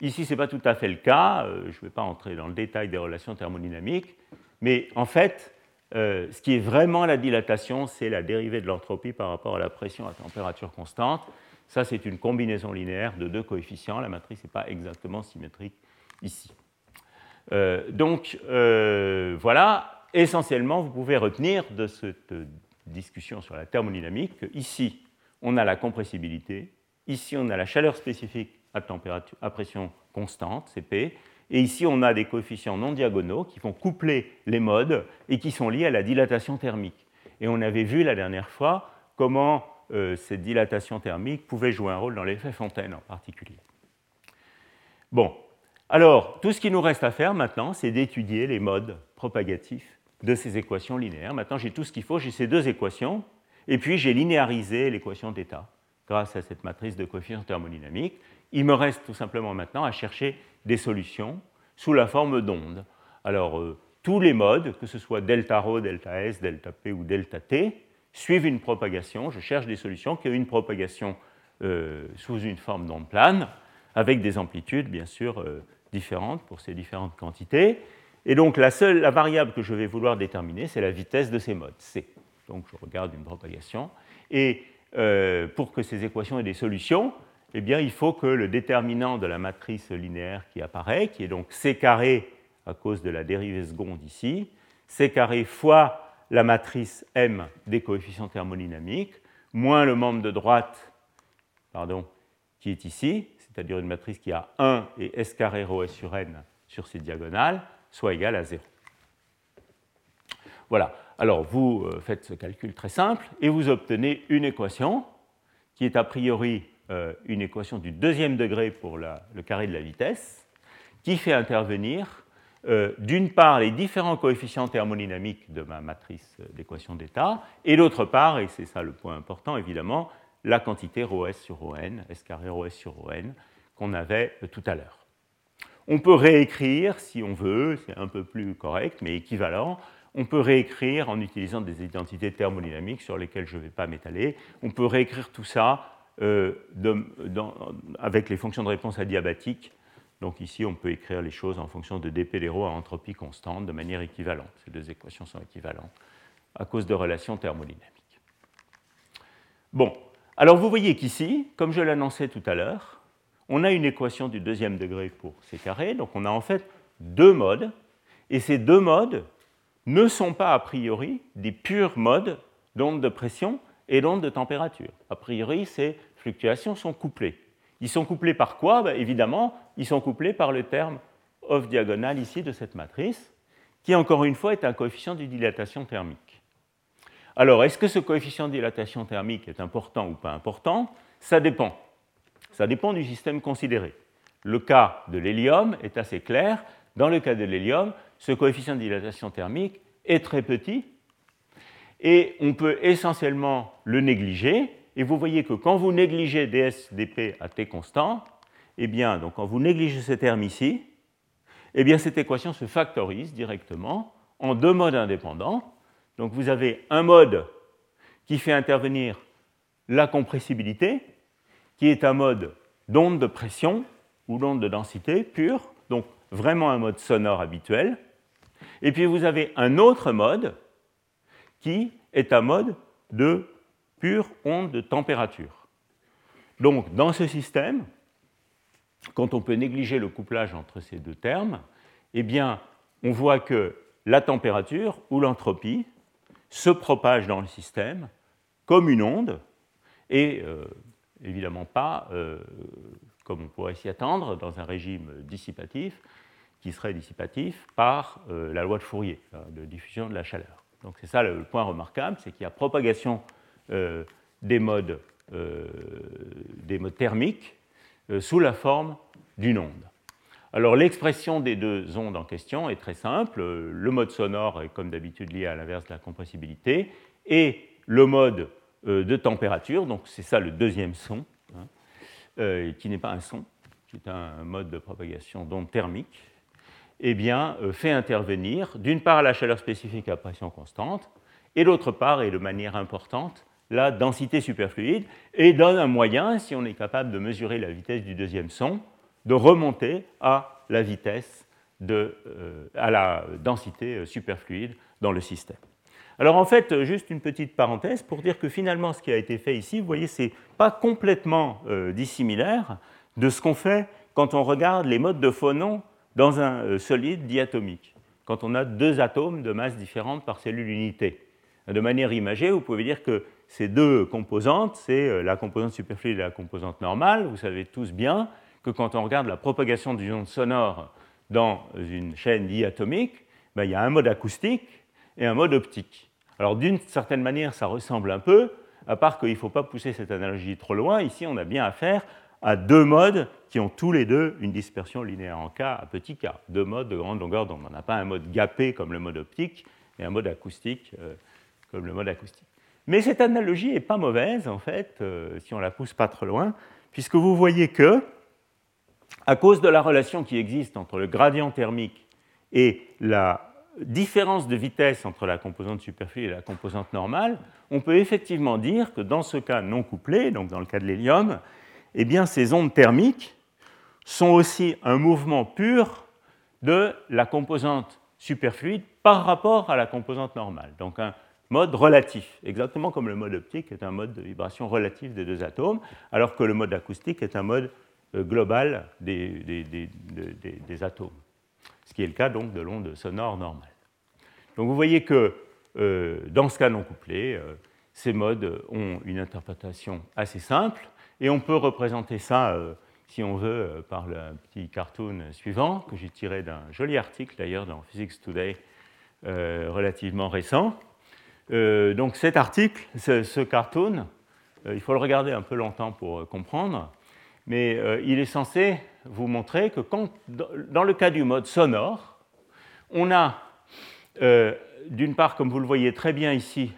Ici, ce n'est pas tout à fait le cas. Euh, je ne vais pas entrer dans le détail des relations thermodynamiques. Mais en fait, euh, ce qui est vraiment la dilatation, c'est la dérivée de l'entropie par rapport à la pression à température constante. Ça, c'est une combinaison linéaire de deux coefficients. La matrice n'est pas exactement symétrique ici. Euh, donc, voilà, essentiellement, vous pouvez retenir de cette discussion sur la thermodynamique que ici, on a la compressibilité, ici on a la chaleur spécifique à, température, à pression constante, Cp, et ici on a des coefficients non diagonaux qui vont coupler les modes et qui sont liés à la dilatation thermique. Et on avait vu la dernière fois comment euh, cette dilatation thermique pouvait jouer un rôle dans l'effet Fontaine en particulier. Bon, alors tout ce qui nous reste à faire maintenant, c'est d'étudier les modes propagatifs de ces équations linéaires. Maintenant j'ai tout ce qu'il faut, j'ai ces deux équations, et puis j'ai linéarisé l'équation d'état grâce à cette matrice de coefficients thermodynamiques. Il me reste tout simplement maintenant à chercher des solutions sous la forme d'ondes. Alors, euh, tous les modes, que ce soit delta ρ, delta S, delta P ou delta T, suivent une propagation. Je cherche des solutions qui ont une propagation euh, sous une forme d'onde plane, avec des amplitudes, bien sûr, euh, différentes pour ces différentes quantités. Et donc la seule la variable que je vais vouloir déterminer, c'est la vitesse de ces modes, c. Donc je regarde une propagation. Et pour que ces équations aient des solutions, eh bien, il faut que le déterminant de la matrice linéaire qui apparaît, qui est donc c carré à cause de la dérivée seconde ici, c carré fois la matrice m des coefficients thermodynamiques, moins le membre de droite pardon, qui est ici, c'est-à-dire une matrice qui a 1 et s carré rho s sur n sur ses diagonales, soit égal à 0. Voilà. Alors vous euh, faites ce calcul très simple et vous obtenez une équation qui est a priori euh, une équation du deuxième degré pour le carré de la vitesse, qui fait intervenir euh, d'une part les différents coefficients thermodynamiques de ma matrice d'équation d'état, et d'autre part, et c'est ça le point important évidemment, la quantité ρs sur ρn, s carré ρs sur ρn, qu'on avait tout à l'heure. On peut réécrire, si on veut, c'est un peu plus correct, mais équivalent, on peut réécrire en utilisant des identités thermodynamiques sur lesquelles je ne vais pas m'étaler, on peut réécrire tout ça euh, avec les fonctions de réponse adiabatiques. Donc ici, on peut écrire les choses en fonction de dp à entropie constante de manière équivalente. Ces deux équations sont équivalentes à cause de relations thermodynamiques. Bon, alors vous voyez qu'ici, comme je l'annonçais tout à l'heure, on a une équation du deuxième degré pour C carré, donc on a en fait deux modes, et ces deux modes ne sont pas a priori des purs modes d'onde de pression et d'onde de température. A priori, ces fluctuations sont couplées. Ils sont couplés par quoi? Ben, Évidemment, ils sont couplés par le terme off diagonale ici de cette matrice, qui encore une fois est un coefficient de dilatation thermique. Alors, est-ce que ce coefficient de dilatation thermique est important ou pas important? Ça dépend. Ça dépend du système considéré. Le cas de l'hélium est assez clair. Dans le cas de l'hélium, ce coefficient de dilatation thermique est très petit et on peut essentiellement le négliger. Et vous voyez que quand vous négligez ds dp à t constant, eh bien, donc quand vous négligez ce terme ici, eh bien, cette équation se factorise directement en deux modes indépendants. Donc vous avez un mode qui fait intervenir la compressibilité, qui est un mode d'onde de pression ou d'onde de densité pure, donc vraiment un mode sonore habituel. Et puis vous avez un autre mode qui est un mode de pure onde de température. Donc dans ce système, quand on peut négliger le couplage entre ces deux termes, eh bien, on voit que la température ou l'entropie se propage dans le système comme une onde et euh, évidemment pas, euh, comme on pourrait s'y attendre, dans un régime dissipatif, qui serait dissipatif par euh, la loi de Fourier, de diffusion de la chaleur. Donc c'est ça le point remarquable, c'est qu'il y a propagation euh, des, modes, des modes thermiques sous la forme d'une onde. Alors l'expression des deux ondes en question est très simple. Le mode sonore est comme d'habitude lié à l'inverse de la compressibilité, et le mode euh, de température, donc c'est ça le deuxième son, hein, euh, qui n'est pas un son, qui est un mode de propagation d'onde thermique, eh euh, fait intervenir d'une part la chaleur spécifique à pression constante, et d'autre part, et de manière importante, la densité superfluide, et donne un moyen, si on est capable de mesurer la vitesse du deuxième son, de remonter à la vitesse de, à la densité superfluide dans le système. Alors en fait, juste une petite parenthèse pour dire que finalement, ce qui a été fait ici, vous voyez, ce n'est pas complètement euh, dissimilaire de ce qu'on fait quand on regarde les modes de phonon dans un euh, solide diatomique, quand on a deux atomes de masse différente par cellule unité. De manière imagée, vous pouvez dire que ces deux composantes, c'est euh, la composante superfluide et la composante normale. Vous savez tous bien que quand on regarde la propagation du onde sonore dans une chaîne diatomique, ben, il y a un mode acoustique et un mode optique. Alors d'une certaine manière, ça ressemble un peu, à part qu'il ne faut pas pousser cette analogie trop loin. Ici, on a bien affaire à deux modes qui ont tous les deux une dispersion linéaire en K à petit k, deux modes de grande longueur d'onde. On n'a pas un mode gapé comme le mode optique et un mode acoustique euh, comme le mode acoustique. Mais cette analogie n'est pas mauvaise, en fait, euh, si on la pousse pas trop loin, puisque vous voyez que, à cause de la relation qui existe entre le gradient thermique et la différence de vitesse entre la composante superflue et la composante normale, on peut effectivement dire que dans ce cas non couplé, donc dans le cas de l'hélium, eh bien, ces ondes thermiques sont aussi un mouvement pur de la composante superfluide par rapport à la composante normale. Donc un mode relatif, exactement comme le mode optique est un mode de vibration relative des deux atomes, alors que le mode acoustique est un mode euh, global des, atomes, ce qui est le cas donc de l'onde sonore normale. Donc vous voyez que euh, dans ce cas non couplé, euh, ces modes ont une interprétation assez simple, et on peut représenter ça, si on veut, par le petit cartoon suivant, que j'ai tiré d'un joli article d'ailleurs dans Physics Today relativement récent. donc cet article, ce, cartoon, il faut le regarder un peu longtemps pour comprendre, mais euh, il est censé vous montrer que dans le cas du mode sonore, on a euh, d'une part, comme vous le voyez très bien ici,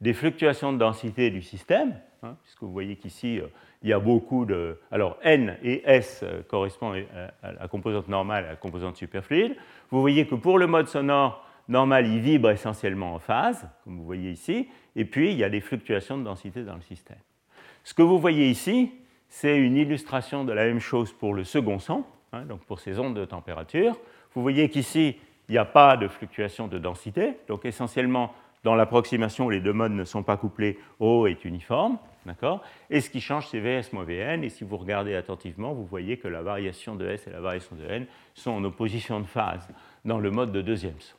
des fluctuations de densité du système, hein, puisque vous voyez qu'ici, euh, il y a beaucoup de... Alors, N et S correspondent à la composante normale et à la composante superfluide. Vous voyez que pour le mode sonore normal, il vibre essentiellement en phase, comme vous voyez ici, et puis il y a des fluctuations de densité dans le système. Ce que vous voyez ici, c'est une illustration de la même chose pour le second son, hein, donc pour ces ondes de température. Vous voyez qu'ici, il n'y a pas de fluctuation de densité, donc essentiellement, dans l'approximation les deux modes ne sont pas couplés, O est uniforme, Et ce qui change, c'est Vs moins Vn, et si vous regardez attentivement, vous voyez que la variation de S et la variation de N sont en opposition de phase dans le mode de deuxième son.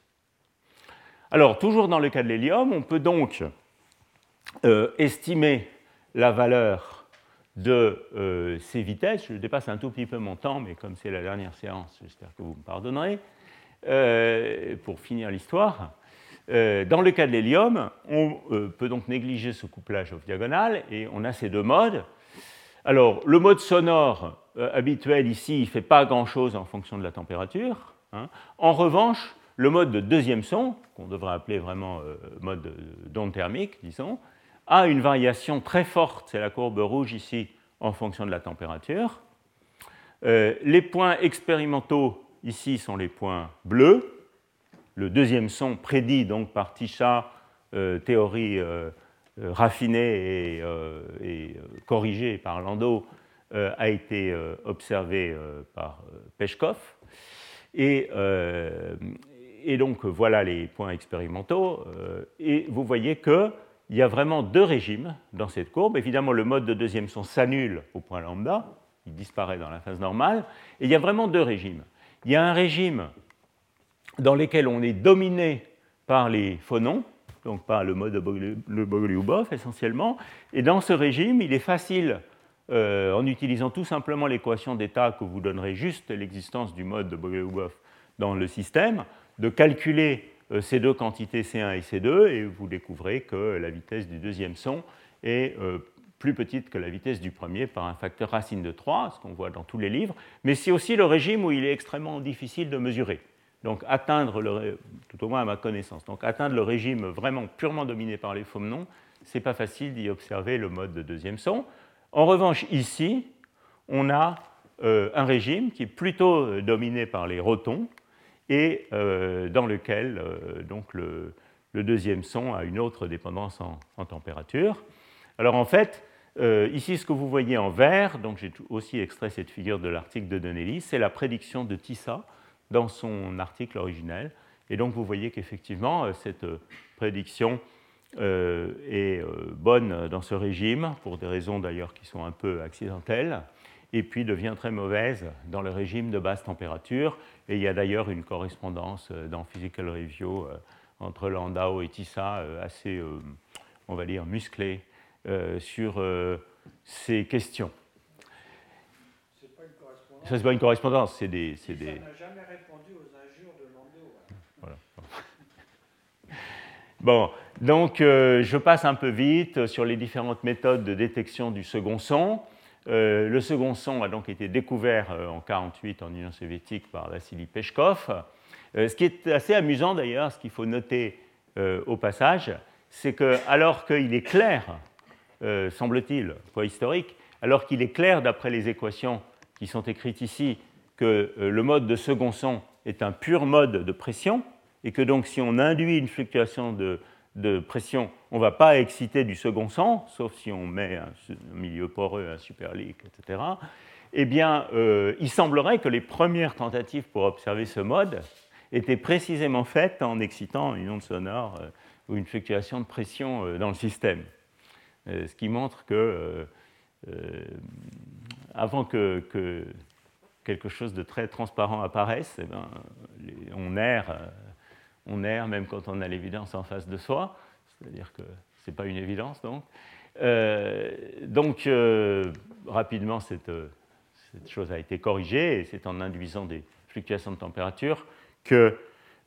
Alors, toujours dans le cas de l'hélium, on peut donc euh, estimer la valeur de euh, ces vitesses. Je dépasse un tout petit peu mon temps, mais comme c'est la dernière séance, j'espère que vous me pardonnerez. Euh, pour finir l'histoire, dans le cas de l'hélium, on peut donc négliger ce couplage off-diagonal et on a ces deux modes. Alors, le mode sonore habituel ici, il ne fait pas grand-chose en fonction de la température. Hein. En revanche, le mode de deuxième son, qu'on devrait appeler vraiment mode d'onde thermique, disons, a une variation très forte, c'est la courbe rouge ici, en fonction de la température. Euh, les points expérimentaux ici sont les points bleus. Le deuxième son prédit donc par Tisha, euh, théorie euh, raffinée et, corrigée par Landau, a été observé par Peshkov. Et, et, donc voilà les points expérimentaux. et vous voyez que il y a vraiment deux régimes dans cette courbe. Évidemment, le mode de deuxième son s'annule au point lambda, il disparaît dans la phase normale, et il y a vraiment deux régimes. Il y a un régime dans lequel on est dominé par les phonons, donc par le mode de Bogoliubov essentiellement, et dans ce régime, il est facile, euh, en utilisant tout simplement l'équation d'état que vous donnerez juste l'existence du mode de Bogoliubov dans le système, de calculer euh, ces deux quantités C1 et C2 et vous découvrez que la vitesse du deuxième son est euh, plus petite que la vitesse du premier par un facteur racine de 3, ce qu'on voit dans tous les livres, mais c'est aussi le régime où il est extrêmement difficile de mesurer. Donc atteindre, le, tout au moins à ma connaissance, donc atteindre le régime vraiment purement dominé par les phonons, ce n'est pas facile d'y observer le mode de deuxième son. En revanche, ici, on a euh, un régime qui est plutôt dominé par les rotons, et euh, dans lequel euh, donc le, deuxième son a une autre dépendance en, température. Alors en fait, euh, ici ce que vous voyez en vert, donc j'ai aussi extrait cette figure de l'article de Donnelly, c'est la prédiction de Tissa dans son article originel. Et donc vous voyez qu'effectivement cette prédiction est bonne dans ce régime, pour des raisons d'ailleurs qui sont un peu accidentelles et puis devient très mauvaise dans le régime de basse température. Et il y a d'ailleurs une correspondance euh, dans Physical Review euh, entre Landau et Tissa euh, assez, on va dire, musclée sur ces questions. Ce n'est pas une correspondance. Ça, c'est pas une correspondance, c'est des. C'est des... n'a jamais répondu aux injures de Landau. Voilà. Bon, donc je passe un peu vite sur les différentes méthodes de détection du second son. Euh, le second son a donc été découvert euh, en 1948 en Union soviétique par Vassili Peshkov. Euh, ce qui est assez amusant d'ailleurs, ce qu'il faut noter au passage, c'est que alors qu'il est clair, semble-t-il, historique, alors qu'il est clair d'après les équations qui sont écrites ici que le mode de second son est un pur mode de pression, et que donc si on induit une fluctuation de, pression, on ne va pas exciter du second son, sauf si on met un milieu poreux, un superlique, etc. Eh bien, euh, il semblerait que les premières tentatives pour observer ce mode était précisément faite en excitant une onde sonore ou une fluctuation de pression dans le système. ce qui montre que avant que, quelque chose de très transparent apparaisse, eh ben, on, erre, on erre même quand on a l'évidence en face de soi, c'est-à-dire que ce n'est pas une évidence donc. donc rapidement, cette, chose a été corrigée, et c'est en induisant des fluctuations de température que,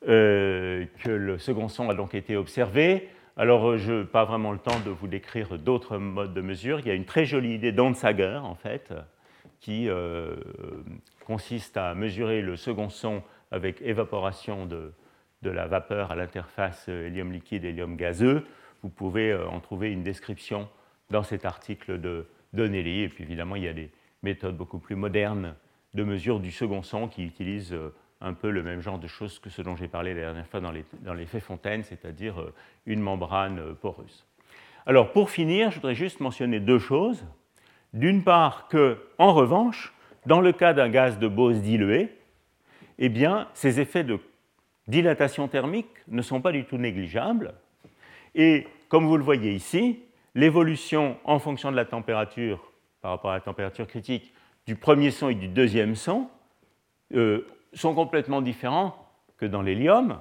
euh, que le second son a donc été observé. Alors, je n'ai pas vraiment le temps de vous décrire d'autres modes de mesure. Il y a une très jolie idée d'Onsager, en fait, qui euh, consiste à mesurer le second son avec évaporation de, de la vapeur à l'interface hélium liquide hélium gazeux. Vous pouvez euh, en trouver une description dans cet article de Donnelly. Et puis évidemment, il y a des méthode beaucoup plus moderne de mesure du second son qui utilise euh, un peu le même genre de choses que ce dont j'ai parlé la dernière fois dans l'effet Fontaine, c'est-à-dire euh, une membrane euh, poreuse. Alors pour finir, je voudrais juste mentionner deux choses. D'une part que, en revanche, dans le cas d'un gaz de Bose dilué, eh bien, ces effets de dilatation thermique ne sont pas du tout négligeables. Et comme vous le voyez ici, l'évolution en fonction de la température par rapport à la température critique du premier son et du deuxième son euh, sont complètement différents que dans l'hélium.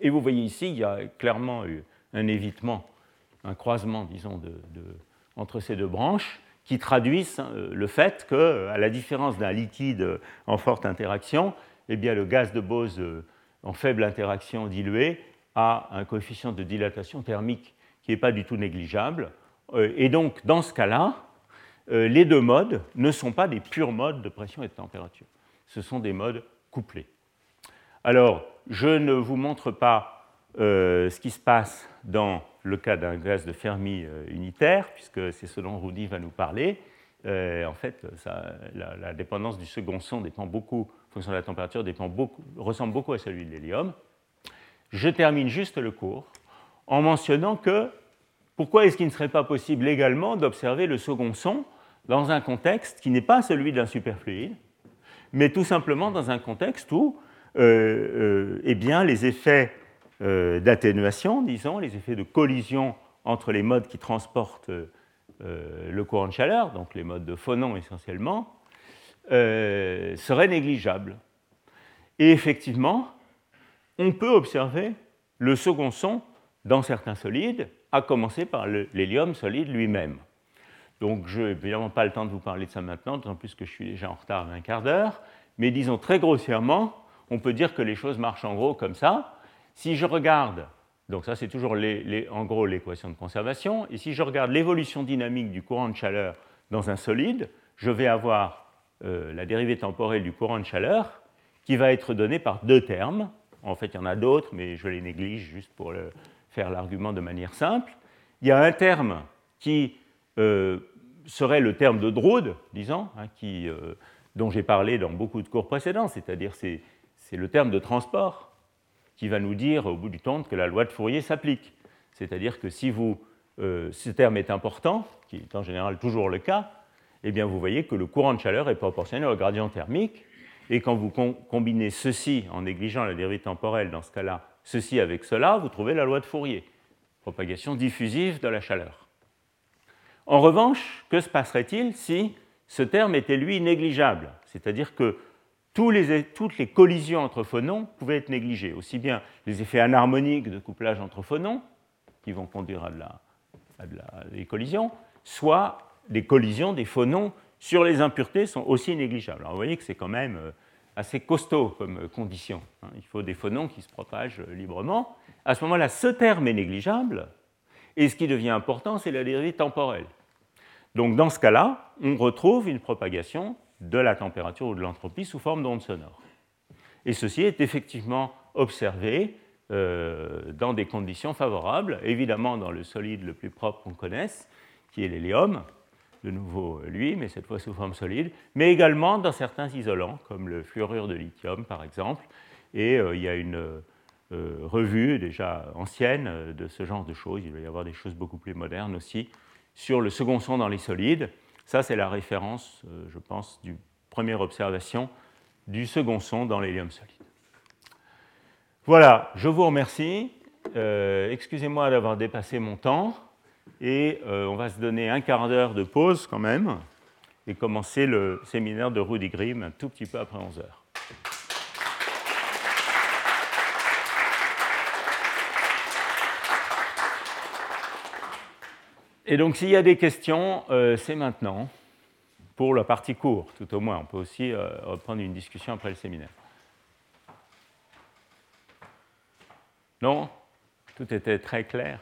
Et vous voyez ici, il y a clairement un évitement, un croisement, disons, entre ces deux branches qui traduisent hein, le fait que, à la différence d'un liquide en forte interaction, eh bien, le gaz de Bose euh, en faible interaction dilué a un coefficient de dilatation thermique qui n'est pas du tout négligeable. Euh, et donc, dans ce cas-là, euh, les deux modes ne sont pas des purs modes de pression et de température. Ce sont des modes couplés. Alors, je ne vous montre pas euh, ce qui se passe dans le cas d'un gaz de Fermi euh, unitaire, puisque c'est ce dont Rudy va nous parler. en fait, la, dépendance du second son dépend beaucoup, en fonction de la température, ressemble beaucoup à celui de l'hélium. Je termine juste le cours en mentionnant que pourquoi est-ce qu'il ne serait pas possible également d'observer le second son dans un contexte qui n'est pas celui d'un superfluide, mais tout simplement dans un contexte où euh, euh, eh bien, les effets euh, d'atténuation, disons, les effets de collision entre les modes qui transportent le courant de chaleur, donc les modes de phonon essentiellement, seraient négligeables. Et effectivement, on peut observer le second son dans certains solides, à commencer par l'hélium solide lui-même. Donc, je n'ai évidemment pas le temps de vous parler de ça maintenant, d'autant plus que je suis déjà en retard d'un quart d'heure. Mais disons très grossièrement, on peut dire que les choses marchent en gros comme ça. Si je regarde, donc ça c'est toujours en gros l'équation de conservation, et si je regarde l'évolution dynamique du courant de chaleur dans un solide, je vais avoir euh, la dérivée temporelle du courant de chaleur qui va être donnée par deux termes. En fait, il y en a d'autres, mais je les néglige juste pour faire l'argument de manière simple. Il y a un terme qui euh, serait le terme de Drude, disons, hein, euh, dont j'ai parlé dans beaucoup de cours précédents, c'est-à-dire c'est, le terme de transport qui va nous dire au bout du temps que la loi de Fourier s'applique. C'est-à-dire que si vous, euh, ce terme est important, qui est en général toujours le cas, eh bien vous voyez que le courant de chaleur est proportionnel au gradient thermique, et quand vous combinez ceci en négligeant la dérivée temporelle, dans ce cas-là, ceci avec cela, vous trouvez la loi de Fourier, propagation diffusive de la chaleur. En revanche, que se passerait-il si ce terme était lui négligeable? C'est-à-dire que toutes les collisions entre phonons pouvaient être négligées, aussi bien les effets anharmoniques de couplage entre phonons, qui vont conduire à, des collisions, soit les collisions des phonons sur les impuretés sont aussi négligeables. Alors vous voyez que c'est quand même euh, assez costaud comme condition. Hein. Il faut des phonons qui se propagent euh, librement. À ce moment-là, ce terme est négligeable, et ce qui devient important, c'est la dérivée temporelle. Donc dans ce cas-là, on retrouve une propagation de la température ou de l'entropie sous forme d'onde sonore. Et ceci est effectivement observé euh, dans des conditions favorables, évidemment dans le solide le plus propre qu'on connaisse, qui est l'hélium, de nouveau lui, mais cette fois sous forme solide, mais également dans certains isolants, comme le fluorure de lithium par exemple. Et euh, il y a une euh, revue déjà ancienne euh, de ce genre de choses. Il va y avoir des choses beaucoup plus modernes aussi sur le second son dans les solides. Ça, c'est la référence, euh, je pense, du première observation du second son dans l'hélium solide. Voilà, je vous remercie. Excusez-moi d'avoir dépassé mon temps. Et on va se donner un quart d'heure de pause quand même et commencer le séminaire de Rudy Grimm un tout petit peu après 11 heures. Et donc, s'il y a des questions, euh, c'est maintenant, pour la partie court, tout au moins. On peut aussi euh, reprendre une discussion après le séminaire. Non? Tout était très clair?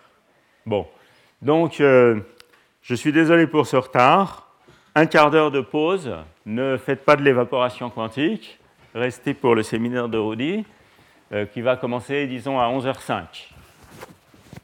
Bon. Donc, euh, je suis désolé pour ce retard. Un quart d'heure de pause. Ne faites pas de l'évaporation quantique. Restez pour le séminaire de Rudy, qui va commencer, disons, à 11h05.